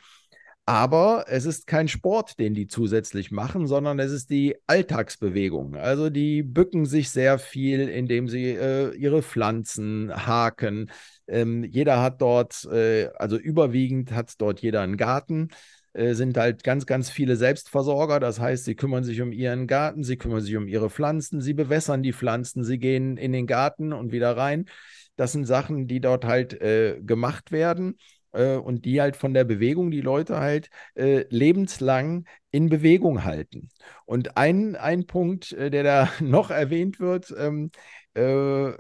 Aber es ist kein Sport, den die zusätzlich machen, sondern es ist die Alltagsbewegung. Also die bücken sich sehr viel, indem sie äh, ihre Pflanzen haken. Ähm, jeder hat dort, äh, also überwiegend hat dort jeder einen Garten äh, sind halt ganz, ganz viele Selbstversorger. Das heißt, sie kümmern sich um ihren Garten, sie kümmern sich um ihre Pflanzen, sie bewässern die Pflanzen, sie gehen in den Garten und wieder rein. Das sind Sachen, die dort halt äh, gemacht werden äh, und die halt von der Bewegung die Leute halt äh, lebenslang in Bewegung halten. Und ein, ein Punkt, äh, der da noch erwähnt wird, ähm, äh,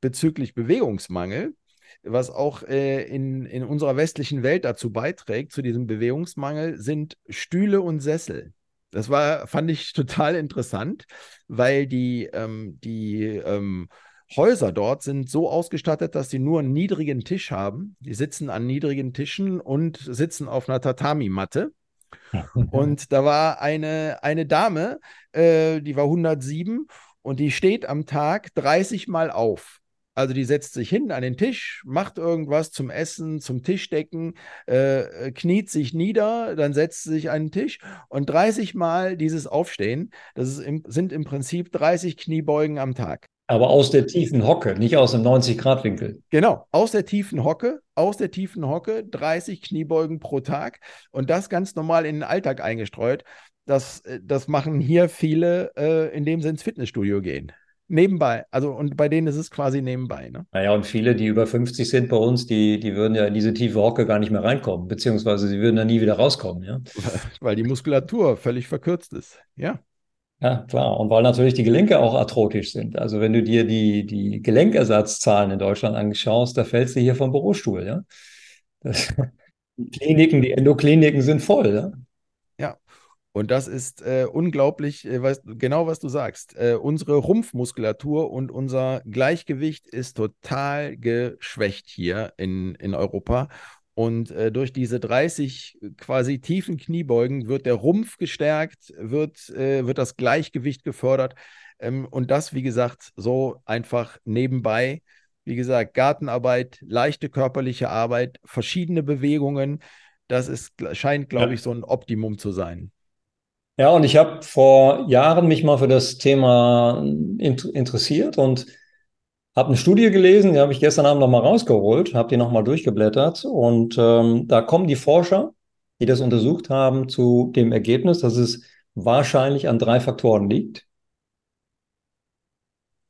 bezüglich Bewegungsmangel, was auch äh, in, in unserer westlichen Welt dazu beiträgt, zu diesem Bewegungsmangel, sind Stühle und Sessel. Das war, fand ich total interessant, weil die, ähm, die ähm, Häuser dort sind so ausgestattet, dass sie nur einen niedrigen Tisch haben. Die sitzen an niedrigen Tischen und sitzen auf einer Tatami-Matte. und da war eine, eine Dame, äh, die war 107 und die steht am Tag 30 Mal auf. Also die setzt sich hin an den Tisch, macht irgendwas zum Essen, zum Tischdecken, äh, kniet sich nieder, dann setzt sie sich an den Tisch und 30 Mal dieses Aufstehen, das im, sind im Prinzip 30 Kniebeugen am Tag. Aber aus der tiefen Hocke, nicht aus dem 90-Grad-Winkel. Genau, aus der tiefen Hocke, aus der tiefen Hocke, 30 Kniebeugen pro Tag und das ganz normal in den Alltag eingestreut. Das, äh, das machen hier viele, äh, indem sie ins Fitnessstudio gehen. Nebenbei. Also, und bei denen ist es quasi nebenbei. Ne? Naja, und viele, die über 50 sind bei uns, die, die würden ja in diese tiefe Hocke gar nicht mehr reinkommen, beziehungsweise sie würden da nie wieder rauskommen, ja. Weil die Muskulatur völlig verkürzt ist, ja. Ja, klar. Und weil natürlich die Gelenke auch arthrotisch sind. Also wenn du dir die, die Gelenkersatzzahlen in Deutschland anschaust, da fällst du hier vom Bürostuhl, ja. Das, die Kliniken, die Endokliniken sind voll. Ja. Und das ist äh, unglaublich, äh, weißt, genau was du sagst. Äh, unsere Rumpfmuskulatur und unser Gleichgewicht ist total geschwächt hier in, in Europa. Und äh, durch diese 30 quasi tiefen Kniebeugen wird der Rumpf gestärkt, wird, äh, wird das Gleichgewicht gefördert. Ähm, und das, wie gesagt, so einfach nebenbei. Wie gesagt, Gartenarbeit, leichte körperliche Arbeit, verschiedene Bewegungen. Das ist, scheint, glaube ja. ich, so ein Optimum zu sein. Ja, und ich habe vor Jahren mich mal für das Thema interessiert und habe eine Studie gelesen, die habe ich gestern Abend nochmal rausgeholt, habe die nochmal durchgeblättert und ähm, da kommen die Forscher, die das untersucht haben, zu dem Ergebnis, dass es wahrscheinlich an drei Faktoren liegt.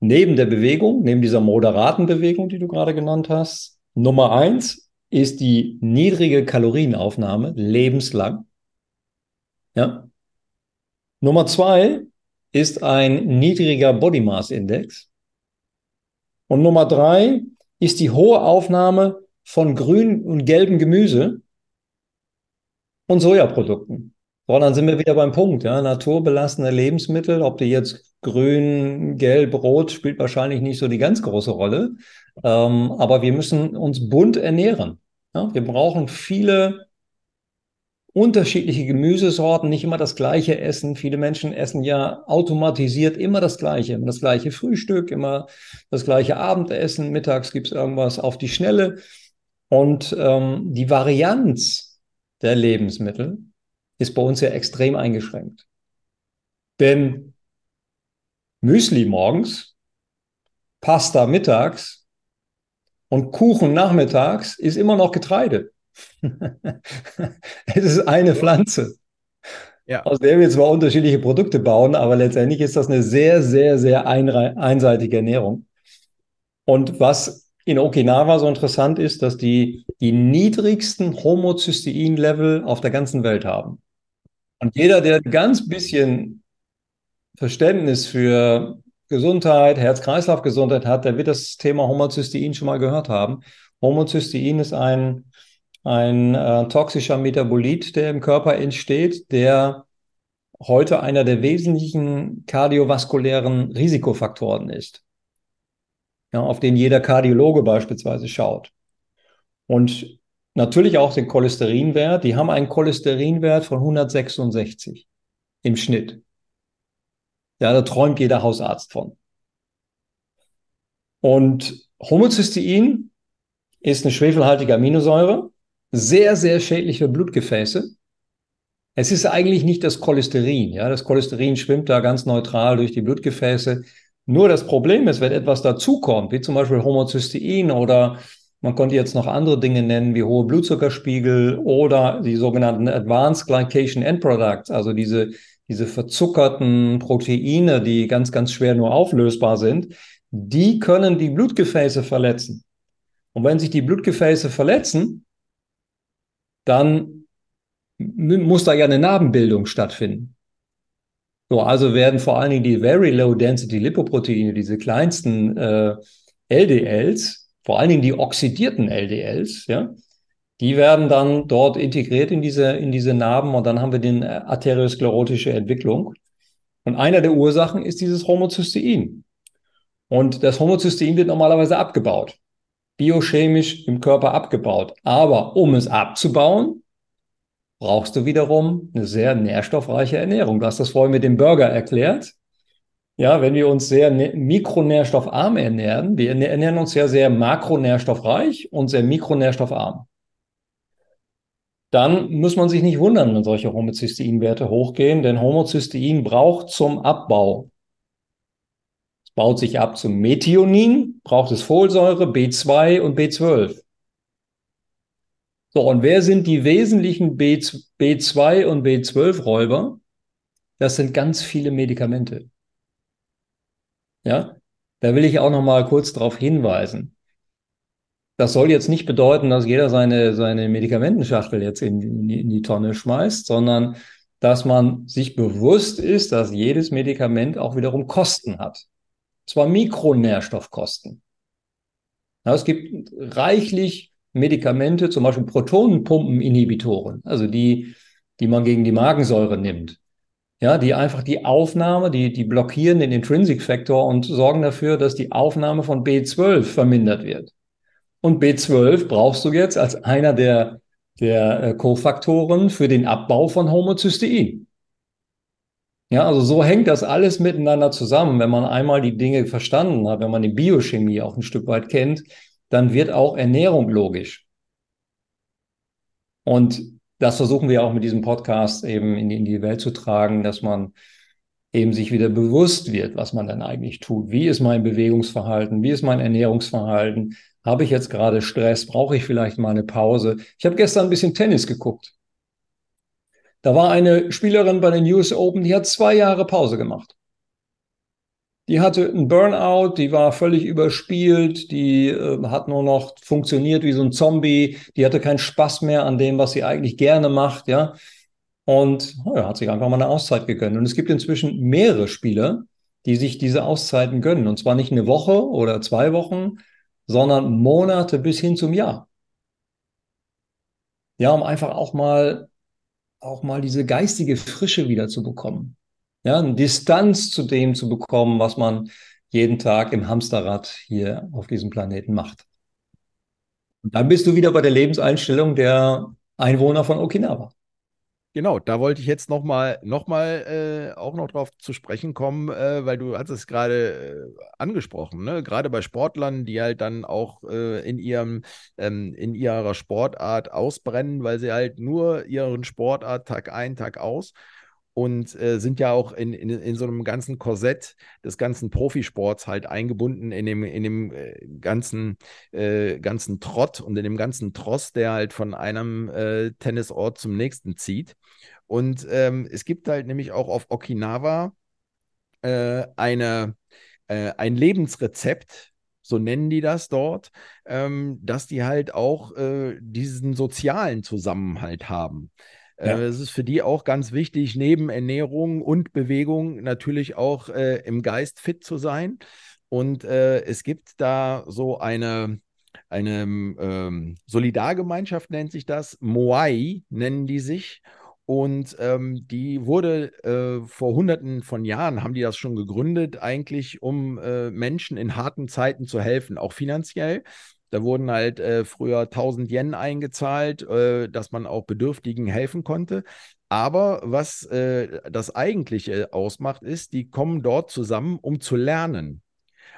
Neben der Bewegung, neben dieser moderaten Bewegung, die du gerade genannt hast, Nummer eins ist die niedrige Kalorienaufnahme lebenslang. Ja. Nummer zwei ist ein niedriger Body Mass Index. Und Nummer drei ist die hohe Aufnahme von grün und gelbem Gemüse und Sojaprodukten. So, dann sind wir wieder beim Punkt. Ja? Naturbelassene Lebensmittel, ob die jetzt grün, gelb, rot, spielt wahrscheinlich nicht so die ganz große Rolle. Ähm, aber wir müssen uns bunt ernähren. Ja? Wir brauchen viele unterschiedliche Gemüsesorten, nicht immer das gleiche essen. Viele Menschen essen ja automatisiert immer das gleiche, immer das gleiche Frühstück, immer das gleiche Abendessen, mittags gibt es irgendwas auf die Schnelle. Und ähm, die Varianz der Lebensmittel ist bei uns ja extrem eingeschränkt. Denn Müsli morgens, Pasta mittags und Kuchen nachmittags ist immer noch Getreide. es ist eine Pflanze, ja. aus der wir zwar unterschiedliche Produkte bauen, aber letztendlich ist das eine sehr, sehr, sehr einseitige Ernährung. Und was in Okinawa so interessant ist, dass die die niedrigsten Homozystein-Level auf der ganzen Welt haben. Und jeder, der ein ganz bisschen Verständnis für Gesundheit, Herz-Kreislauf-Gesundheit hat, der wird das Thema Homozystein schon mal gehört haben. Homozystein ist ein ein äh, toxischer Metabolit, der im Körper entsteht, der heute einer der wesentlichen kardiovaskulären Risikofaktoren ist, ja, auf den jeder Kardiologe beispielsweise schaut. Und natürlich auch den Cholesterinwert. Die haben einen Cholesterinwert von 166 im Schnitt. Ja, da träumt jeder Hausarzt von. Und Homozystein ist eine schwefelhaltige Aminosäure sehr, sehr schädlich für Blutgefäße. Es ist eigentlich nicht das Cholesterin. Ja, das Cholesterin schwimmt da ganz neutral durch die Blutgefäße. Nur das Problem ist, wenn etwas dazukommt, wie zum Beispiel Homozystein oder man konnte jetzt noch andere Dinge nennen, wie hohe Blutzuckerspiegel oder die sogenannten Advanced Glycation End Products, also diese, diese verzuckerten Proteine, die ganz, ganz schwer nur auflösbar sind, die können die Blutgefäße verletzen. Und wenn sich die Blutgefäße verletzen, dann muss da ja eine Narbenbildung stattfinden. So, also werden vor allen Dingen die Very Low Density Lipoproteine, diese kleinsten äh, LDLs, vor allen Dingen die oxidierten LDLs, ja, die werden dann dort integriert in diese, in diese Narben und dann haben wir die äh, arteriosklerotische Entwicklung. Und einer der Ursachen ist dieses Homozystein. Und das Homozystein wird normalerweise abgebaut biochemisch im Körper abgebaut. Aber um es abzubauen, brauchst du wiederum eine sehr nährstoffreiche Ernährung. Du hast das vorhin mit dem Burger erklärt. Ja, wenn wir uns sehr mikronährstoffarm ernähren, wir ernähren uns ja sehr makronährstoffreich und sehr mikronährstoffarm. Dann muss man sich nicht wundern, wenn solche Homozysteinwerte hochgehen, denn Homozystein braucht zum Abbau baut sich ab zum Methionin, braucht es Folsäure, B2 und B12. So, und wer sind die wesentlichen B, B2 und B12-Räuber? Das sind ganz viele Medikamente. Ja, da will ich auch noch mal kurz darauf hinweisen. Das soll jetzt nicht bedeuten, dass jeder seine, seine Medikamentenschachtel jetzt in, in, die, in die Tonne schmeißt, sondern dass man sich bewusst ist, dass jedes Medikament auch wiederum Kosten hat. Zwar Mikronährstoffkosten. Ja, es gibt reichlich Medikamente, zum Beispiel Protonenpumpeninhibitoren, also die, die man gegen die Magensäure nimmt. Ja, die einfach die Aufnahme, die, die blockieren den Intrinsic Factor und sorgen dafür, dass die Aufnahme von B12 vermindert wird. Und B12 brauchst du jetzt als einer der, der äh, Kofaktoren für den Abbau von Homozystein. Ja, also so hängt das alles miteinander zusammen. Wenn man einmal die Dinge verstanden hat, wenn man die Biochemie auch ein Stück weit kennt, dann wird auch Ernährung logisch. Und das versuchen wir auch mit diesem Podcast eben in die, in die Welt zu tragen, dass man eben sich wieder bewusst wird, was man denn eigentlich tut. Wie ist mein Bewegungsverhalten? Wie ist mein Ernährungsverhalten? Habe ich jetzt gerade Stress? Brauche ich vielleicht mal eine Pause? Ich habe gestern ein bisschen Tennis geguckt. Da war eine Spielerin bei den US Open, die hat zwei Jahre Pause gemacht. Die hatte einen Burnout, die war völlig überspielt, die äh, hat nur noch funktioniert wie so ein Zombie, die hatte keinen Spaß mehr an dem, was sie eigentlich gerne macht, ja. Und ja, hat sich einfach mal eine Auszeit gegönnt. Und es gibt inzwischen mehrere Spieler, die sich diese Auszeiten gönnen. Und zwar nicht eine Woche oder zwei Wochen, sondern Monate bis hin zum Jahr. Ja, um einfach auch mal auch mal diese geistige Frische wieder zu bekommen. Ja, eine Distanz zu dem zu bekommen, was man jeden Tag im Hamsterrad hier auf diesem Planeten macht. Und dann bist du wieder bei der Lebenseinstellung der Einwohner von Okinawa. Genau, da wollte ich jetzt nochmal noch mal, äh, auch noch drauf zu sprechen kommen, äh, weil du hast es gerade äh, angesprochen, ne? Gerade bei Sportlern, die halt dann auch äh, in ihrem, ähm, in ihrer Sportart ausbrennen, weil sie halt nur ihren Sportart Tag ein, Tag aus und äh, sind ja auch in, in, in so einem ganzen Korsett des ganzen Profisports halt eingebunden in dem, in dem äh, ganzen, äh, ganzen Trott und in dem ganzen Tross, der halt von einem äh, Tennisort zum nächsten zieht. Und ähm, es gibt halt nämlich auch auf Okinawa äh, eine, ein Lebensrezept, so nennen die das dort, ähm, dass die halt auch diesen sozialen Zusammenhalt haben. Ja. Äh, es ist für die auch ganz wichtig, neben Ernährung und Bewegung natürlich auch äh, im Geist fit zu sein. Und äh, es gibt da so eine, eine ähm, Solidargemeinschaft, nennt sich das. Moai nennen die sich. Und ähm, die wurde äh, vor hunderten von Jahren, haben die das schon gegründet, eigentlich um äh, Menschen in harten Zeiten zu helfen, auch finanziell. Da wurden halt äh, früher 1000 Yen eingezahlt, äh, dass man auch Bedürftigen helfen konnte. Aber was äh, das eigentliche ausmacht, ist, die kommen dort zusammen, um zu lernen.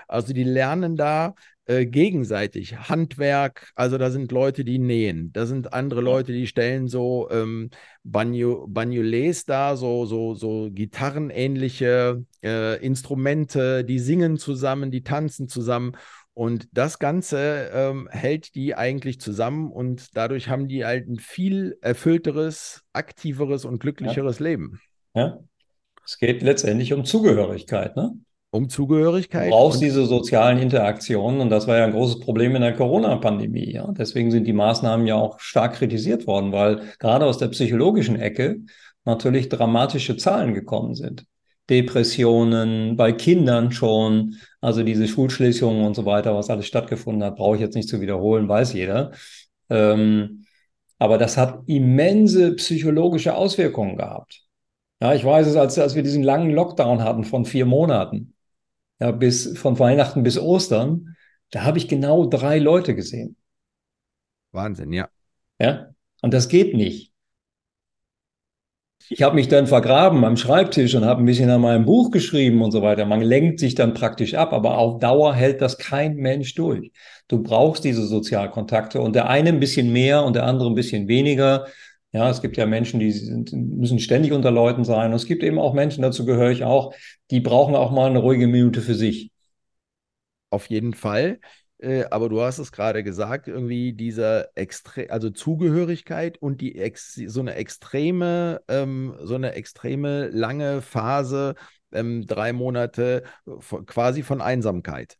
Also die lernen da äh, gegenseitig Handwerk. Also da sind Leute, die nähen. Da sind andere Leute, die stellen so ähm, Bagnoles da, so, so, so gitarrenähnliche äh, Instrumente. Die singen zusammen, die tanzen zusammen. Und das Ganze ähm, hält die eigentlich zusammen und dadurch haben die halt ein viel erfüllteres, aktiveres und glücklicheres ja. Leben. Ja. Es geht letztendlich um Zugehörigkeit, ne? Um Zugehörigkeit. Du brauchst diese sozialen Interaktionen und das war ja ein großes Problem in der Corona-Pandemie. Ja? Deswegen sind die Maßnahmen ja auch stark kritisiert worden, weil gerade aus der psychologischen Ecke natürlich dramatische Zahlen gekommen sind. Depressionen, bei Kindern schon, also diese Schulschließungen und so weiter, was alles stattgefunden hat, brauche ich jetzt nicht zu wiederholen, weiß jeder. Ähm, aber das hat immense psychologische Auswirkungen gehabt. Ja, ich weiß es, als, als wir diesen langen Lockdown hatten von vier Monaten, ja, bis von Weihnachten bis Ostern, da habe ich genau drei Leute gesehen. Wahnsinn, ja. Ja, und das geht nicht. Ich habe mich dann vergraben am Schreibtisch und habe ein bisschen an meinem Buch geschrieben und so weiter. Man lenkt sich dann praktisch ab, aber auf Dauer hält das kein Mensch durch. Du brauchst diese Sozialkontakte und der eine ein bisschen mehr und der andere ein bisschen weniger. Ja, es gibt ja Menschen, die sind, müssen ständig unter Leuten sein. Und es gibt eben auch Menschen, dazu gehöre ich auch, die brauchen auch mal eine ruhige Minute für sich. auf jeden Fall. Äh, aber du hast es gerade gesagt, irgendwie dieser extre also Zugehörigkeit und die ex so eine extreme, ähm, so eine extreme lange Phase, ähm, drei Monate quasi von Einsamkeit.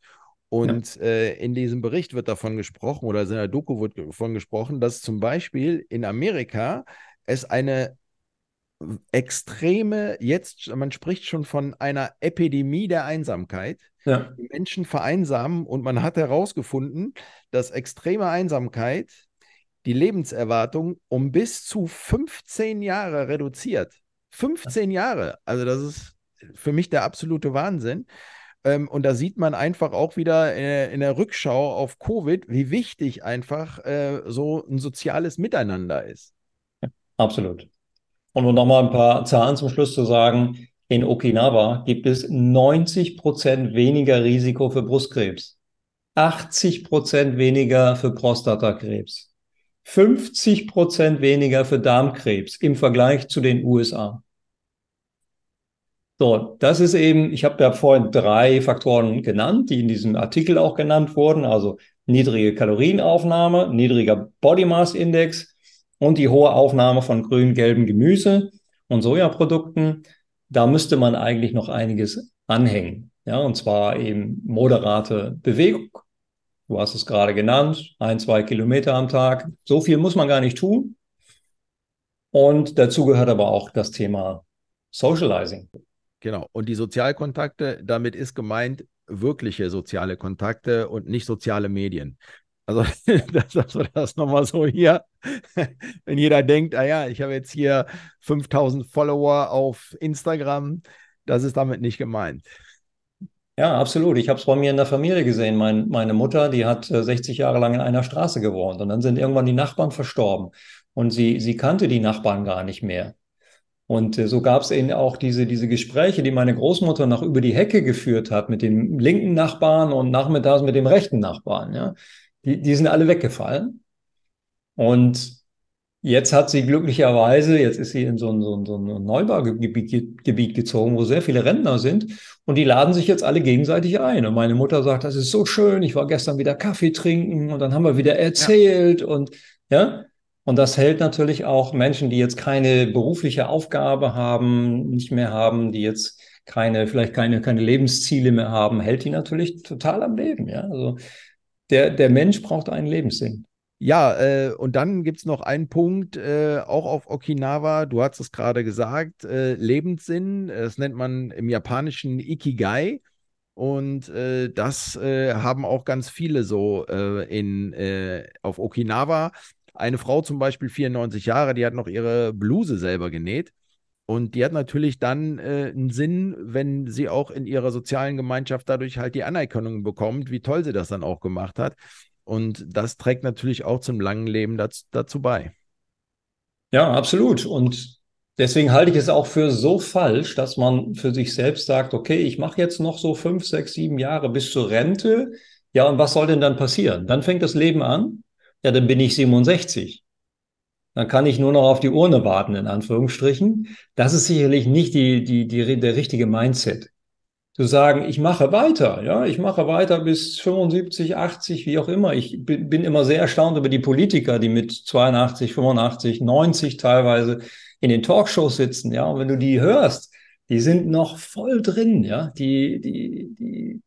Und ja. äh, in diesem Bericht wird davon gesprochen, oder in der Doku wird davon gesprochen, dass zum Beispiel in Amerika es eine extreme, jetzt, man spricht schon von einer Epidemie der Einsamkeit. Ja. Die Menschen vereinsamen und man hat herausgefunden, dass extreme Einsamkeit die Lebenserwartung um bis zu 15 Jahre reduziert. 15 Jahre, also das ist für mich der absolute Wahnsinn. Ähm, und da sieht man einfach auch wieder in, in, der Rückschau auf Covid, wie wichtig einfach äh, so ein soziales Miteinander ist. absolut. Und um nochmal ein paar Zahlen zum Schluss zu sagen, in Okinawa gibt es 90 Prozent weniger Risiko für Brustkrebs, 80 Prozent weniger für Prostatakrebs, 50 Prozent weniger für Darmkrebs im Vergleich zu den USA. So, das ist eben, ich habe ja vorhin drei Faktoren genannt, die in diesem Artikel auch genannt wurden, also niedrige Kalorienaufnahme, niedriger Body Mass Index, und die hohe Aufnahme von grün, gelben Gemüse und Sojaprodukten, da müsste man eigentlich noch einiges anhängen. Ja, und zwar eben moderate Bewegung. Du hast es gerade genannt, ein, zwei Kilometer am Tag. So viel muss man gar nicht tun. Und dazu gehört aber auch das Thema Socializing. Genau. Und die Sozialkontakte, damit ist gemeint wirkliche soziale Kontakte und nicht soziale Medien. Also, dass, wir das nochmal so hier, wenn jeder denkt, ah ja, ich habe jetzt hier 5000 Follower auf Instagram, das ist damit nicht gemeint. Ja, absolut. Ich habe es bei mir in der Familie gesehen. Mein, meine Mutter, die hat 60 äh, Jahre lang in einer Straße gewohnt und dann sind irgendwann die Nachbarn verstorben und sie, sie kannte die Nachbarn gar nicht mehr. Und äh, so gab es eben auch diese, diese Gespräche, die meine Großmutter noch über die Hecke geführt hat mit dem linken Nachbarn und nachmittags mit dem rechten Nachbarn. Ja die, die sind alle weggefallen. Und jetzt hat sie glücklicherweise, jetzt ist sie in so ein, so ein, so ein Neubaugebiet Gebiet gezogen, wo sehr viele Rentner sind. Und die laden sich jetzt alle gegenseitig ein. Und meine Mutter sagt, das ist so schön. Ich war gestern wieder Kaffee trinken und dann haben wir wieder erzählt ja. und ja. Und das hält natürlich auch Menschen, die jetzt keine berufliche Aufgabe haben, nicht mehr haben, die jetzt keine, vielleicht keine, keine Lebensziele mehr haben, hält die natürlich total am Leben. Ja, also der, der Mensch braucht einen Lebenssinn. Ja, äh, und dann gibt es noch einen Punkt, äh, auch auf Okinawa, du hast es gerade gesagt, äh, Lebenssinn, das nennt man im japanischen Ikigai. Und äh, das äh, haben auch ganz viele so äh, in, auf Okinawa. Eine Frau zum Beispiel, 94 Jahre, die hat noch ihre Bluse selber genäht. Und die hat natürlich dann äh, einen Sinn, wenn sie auch in ihrer sozialen Gemeinschaft dadurch halt die Anerkennung bekommt, wie toll sie das dann auch gemacht hat. Und das trägt natürlich auch zum langen Leben dazu, dazu bei. Ja, absolut. Und deswegen halte ich es auch für so falsch, dass man für sich selbst sagt, okay, ich mache jetzt noch so fünf, sechs, sieben Jahre bis zur Rente. Ja, und was soll denn dann passieren? Dann fängt das Leben an. Ja, dann bin ich 67 dann kann ich nur noch auf die Urne warten, in Anführungsstrichen. Das ist sicherlich nicht die, die, die, der richtige Mindset. Zu sagen, ich mache weiter, ja, ich mache weiter bis 75, 80, wie auch immer. Ich bin, immer sehr erstaunt über die Politiker, die mit 82, 85, 90 teilweise in den Talkshows sitzen, ja. Und wenn du die hörst, die sind noch voll drin, ja. Die, die, die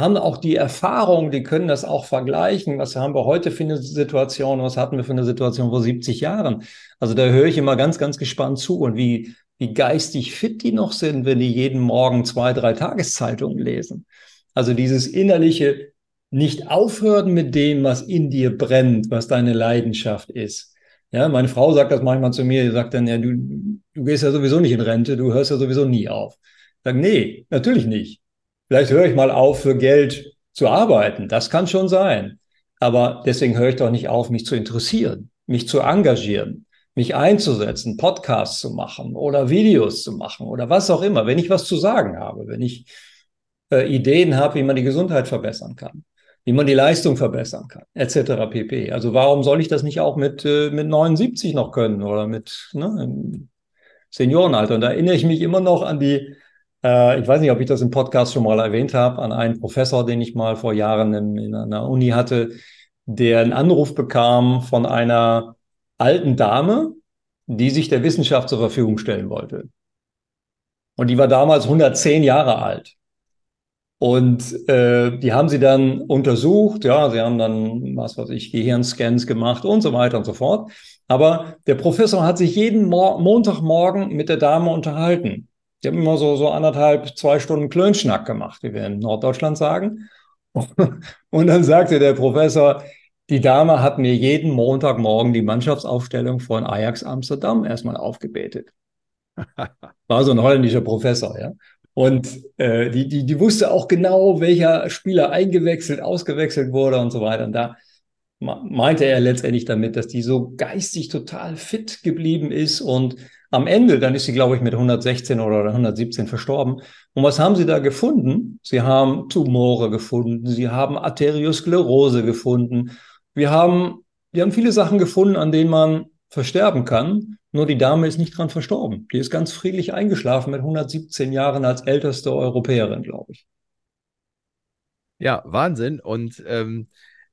haben auch die Erfahrung, die können das auch vergleichen. Was haben wir heute für eine Situation? Was hatten wir für eine Situation vor 70 Jahren? Also da höre ich immer ganz, ganz gespannt zu und wie, wie geistig fit die noch sind, wenn die jeden Morgen zwei, drei Tageszeitungen lesen. Also dieses innerliche nicht aufhören mit dem, was in dir brennt, was deine Leidenschaft ist. Ja, meine Frau sagt das manchmal zu mir, die sagt dann, ja, du, du gehst ja sowieso nicht in Rente, du hörst ja sowieso nie auf. Ich sage, nee, natürlich nicht. Vielleicht höre ich mal auf, für Geld zu arbeiten. Das kann schon sein. Aber deswegen höre ich doch nicht auf, mich zu interessieren, mich zu engagieren, mich einzusetzen, Podcasts zu machen oder Videos zu machen oder was auch immer, wenn ich was zu sagen habe, wenn ich äh, Ideen habe, wie man die Gesundheit verbessern kann, wie man die Leistung verbessern kann, etc. pp. Also warum soll ich das nicht auch mit, äh, mit 79 noch können oder mit ne, Seniorenalter? Und da erinnere ich mich immer noch an die ich weiß nicht, ob ich das im Podcast schon mal erwähnt habe, an einen Professor, den ich mal vor Jahren in, in einer Uni hatte, der einen Anruf bekam von einer alten Dame, die sich der Wissenschaft zur Verfügung stellen wollte. Und die war damals 110 Jahre alt. Und äh, die haben sie dann untersucht, ja, sie haben dann, was weiß ich, Gehirnscans gemacht und so weiter und so fort. Aber der Professor hat sich jeden Mo Montagmorgen mit der Dame unterhalten. Die haben immer so, so anderthalb, zwei Stunden Klönschnack gemacht, wie wir in Norddeutschland sagen. Und dann sagte der Professor, die Dame hat mir jeden Montagmorgen die Mannschaftsaufstellung von Ajax Amsterdam erstmal aufgebetet. War so ein holländischer Professor, ja. Und äh, die, die, die wusste auch genau, welcher Spieler eingewechselt, ausgewechselt wurde und so weiter. Und da meinte er letztendlich damit, dass die so geistig total fit geblieben ist und am Ende, dann ist sie, glaube ich, mit 116 oder 117 verstorben. Und was haben sie da gefunden? Sie haben Tumore gefunden, sie haben Arteriosklerose gefunden. Wir haben, wir haben viele Sachen gefunden, an denen man versterben kann. Nur die Dame ist nicht dran verstorben. Die ist ganz friedlich eingeschlafen mit 117 Jahren als älteste Europäerin, glaube ich. Ja, Wahnsinn. Und ähm,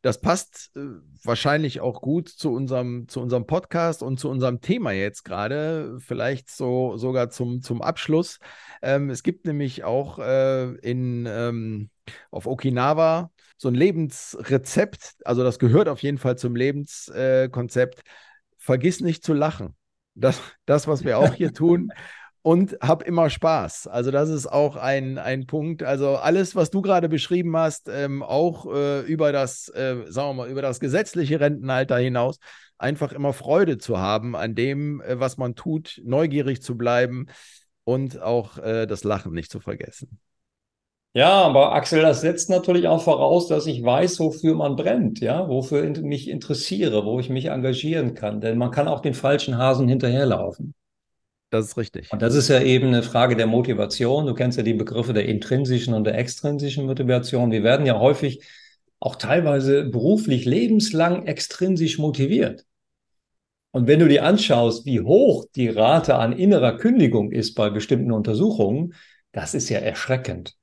das passt äh, wahrscheinlich auch gut zu unserem, zu unserem Podcast und zu unserem Thema jetzt gerade, vielleicht so sogar zum, zum Abschluss. Ähm, es gibt nämlich auch äh, in, ähm, auf Okinawa so ein Lebensrezept, also das gehört auf jeden Fall zum Lebenskonzept. Vergiss nicht zu lachen. Das, das, was wir auch hier tun, und hab immer Spaß. Also das ist auch ein, ein Punkt. Also alles, was du gerade beschrieben hast, ähm, auch äh, über das, äh, sagen wir mal, über das gesetzliche Rentenalter hinaus, einfach immer Freude zu haben an dem, äh, was man tut, neugierig zu bleiben und auch äh, das Lachen nicht zu vergessen. Ja, aber Axel, das setzt natürlich auch voraus, dass ich weiß, wofür man brennt, ja, wofür ich mich interessiere, wo ich mich engagieren kann. Denn man kann auch den falschen Hasen hinterherlaufen. Das ist richtig. Und das ist ja eben eine Frage der Motivation. Du kennst ja die Begriffe der intrinsischen und der extrinsischen Motivation. Wir werden ja häufig auch teilweise beruflich lebenslang extrinsisch motiviert. Und wenn du dir anschaust, wie hoch die Rate an innerer Kündigung ist bei bestimmten Untersuchungen, das ist ja erschreckend.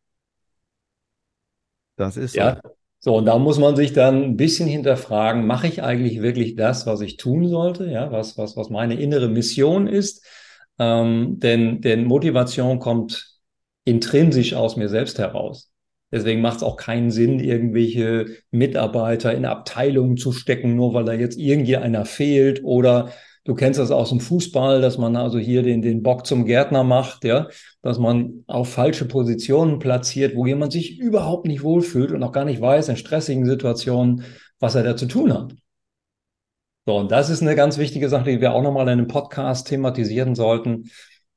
Das ist so. Ja. So, und da muss man sich dann ein bisschen hinterfragen, mache ich eigentlich wirklich das, was ich tun sollte? Ja, was, was, was meine innere Mission ist? Ähm, denn, denn Motivation kommt intrinsisch aus mir selbst heraus. Deswegen macht es auch keinen Sinn, irgendwelche Mitarbeiter in Abteilungen zu stecken, nur weil da jetzt irgendwie einer fehlt. Oder du kennst das aus dem Fußball, dass man also hier den, den Bock zum Gärtner macht, ja, dass man auf falsche Positionen platziert, wo jemand sich überhaupt nicht wohlfühlt und auch gar nicht weiß in stressigen Situationen, was er da zu tun hat. So, und das ist eine ganz wichtige Sache, die wir auch nochmal in einem Podcast thematisieren sollten,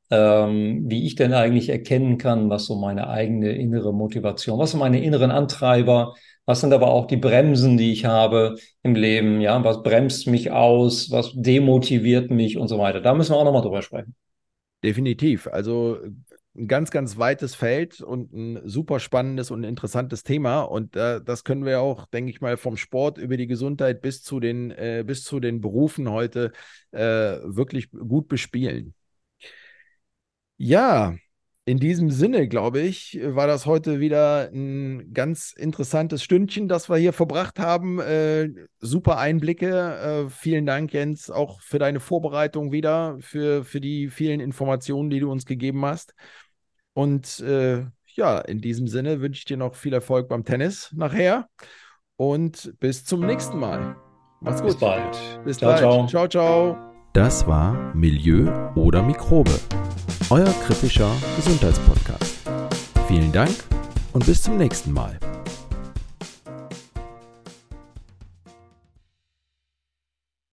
ähm, wie ich denn eigentlich erkennen kann, was so meine eigene innere Motivation, was sind meine inneren Antreiber, was sind aber auch die Bremsen, die ich habe im Leben, ja, was bremst mich aus, was demotiviert mich und so weiter. Da müssen wir auch nochmal drüber sprechen. Definitiv. Also ein ganz, ganz weites Feld und ein super spannendes und interessantes Thema. Und äh, das können wir auch, denke ich mal, vom Sport über die Gesundheit bis zu den, äh, bis zu den Berufen heute äh, wirklich gut bespielen. Ja, in diesem Sinne, glaube ich, war das heute wieder ein ganz interessantes Stündchen, das wir hier verbracht haben. Äh, super Einblicke. Äh, vielen Dank, Jens, auch für deine Vorbereitung wieder, für, für die vielen Informationen, die du uns gegeben hast. Und äh, ja, in diesem Sinne wünsche ich dir noch viel Erfolg beim Tennis nachher und bis zum nächsten Mal. Mach's gut. Bis bald. Bis ciao, bald. Ciao. ciao, ciao. Das war Milieu oder Mikrobe, euer kritischer Gesundheitspodcast. Vielen Dank und bis zum nächsten Mal.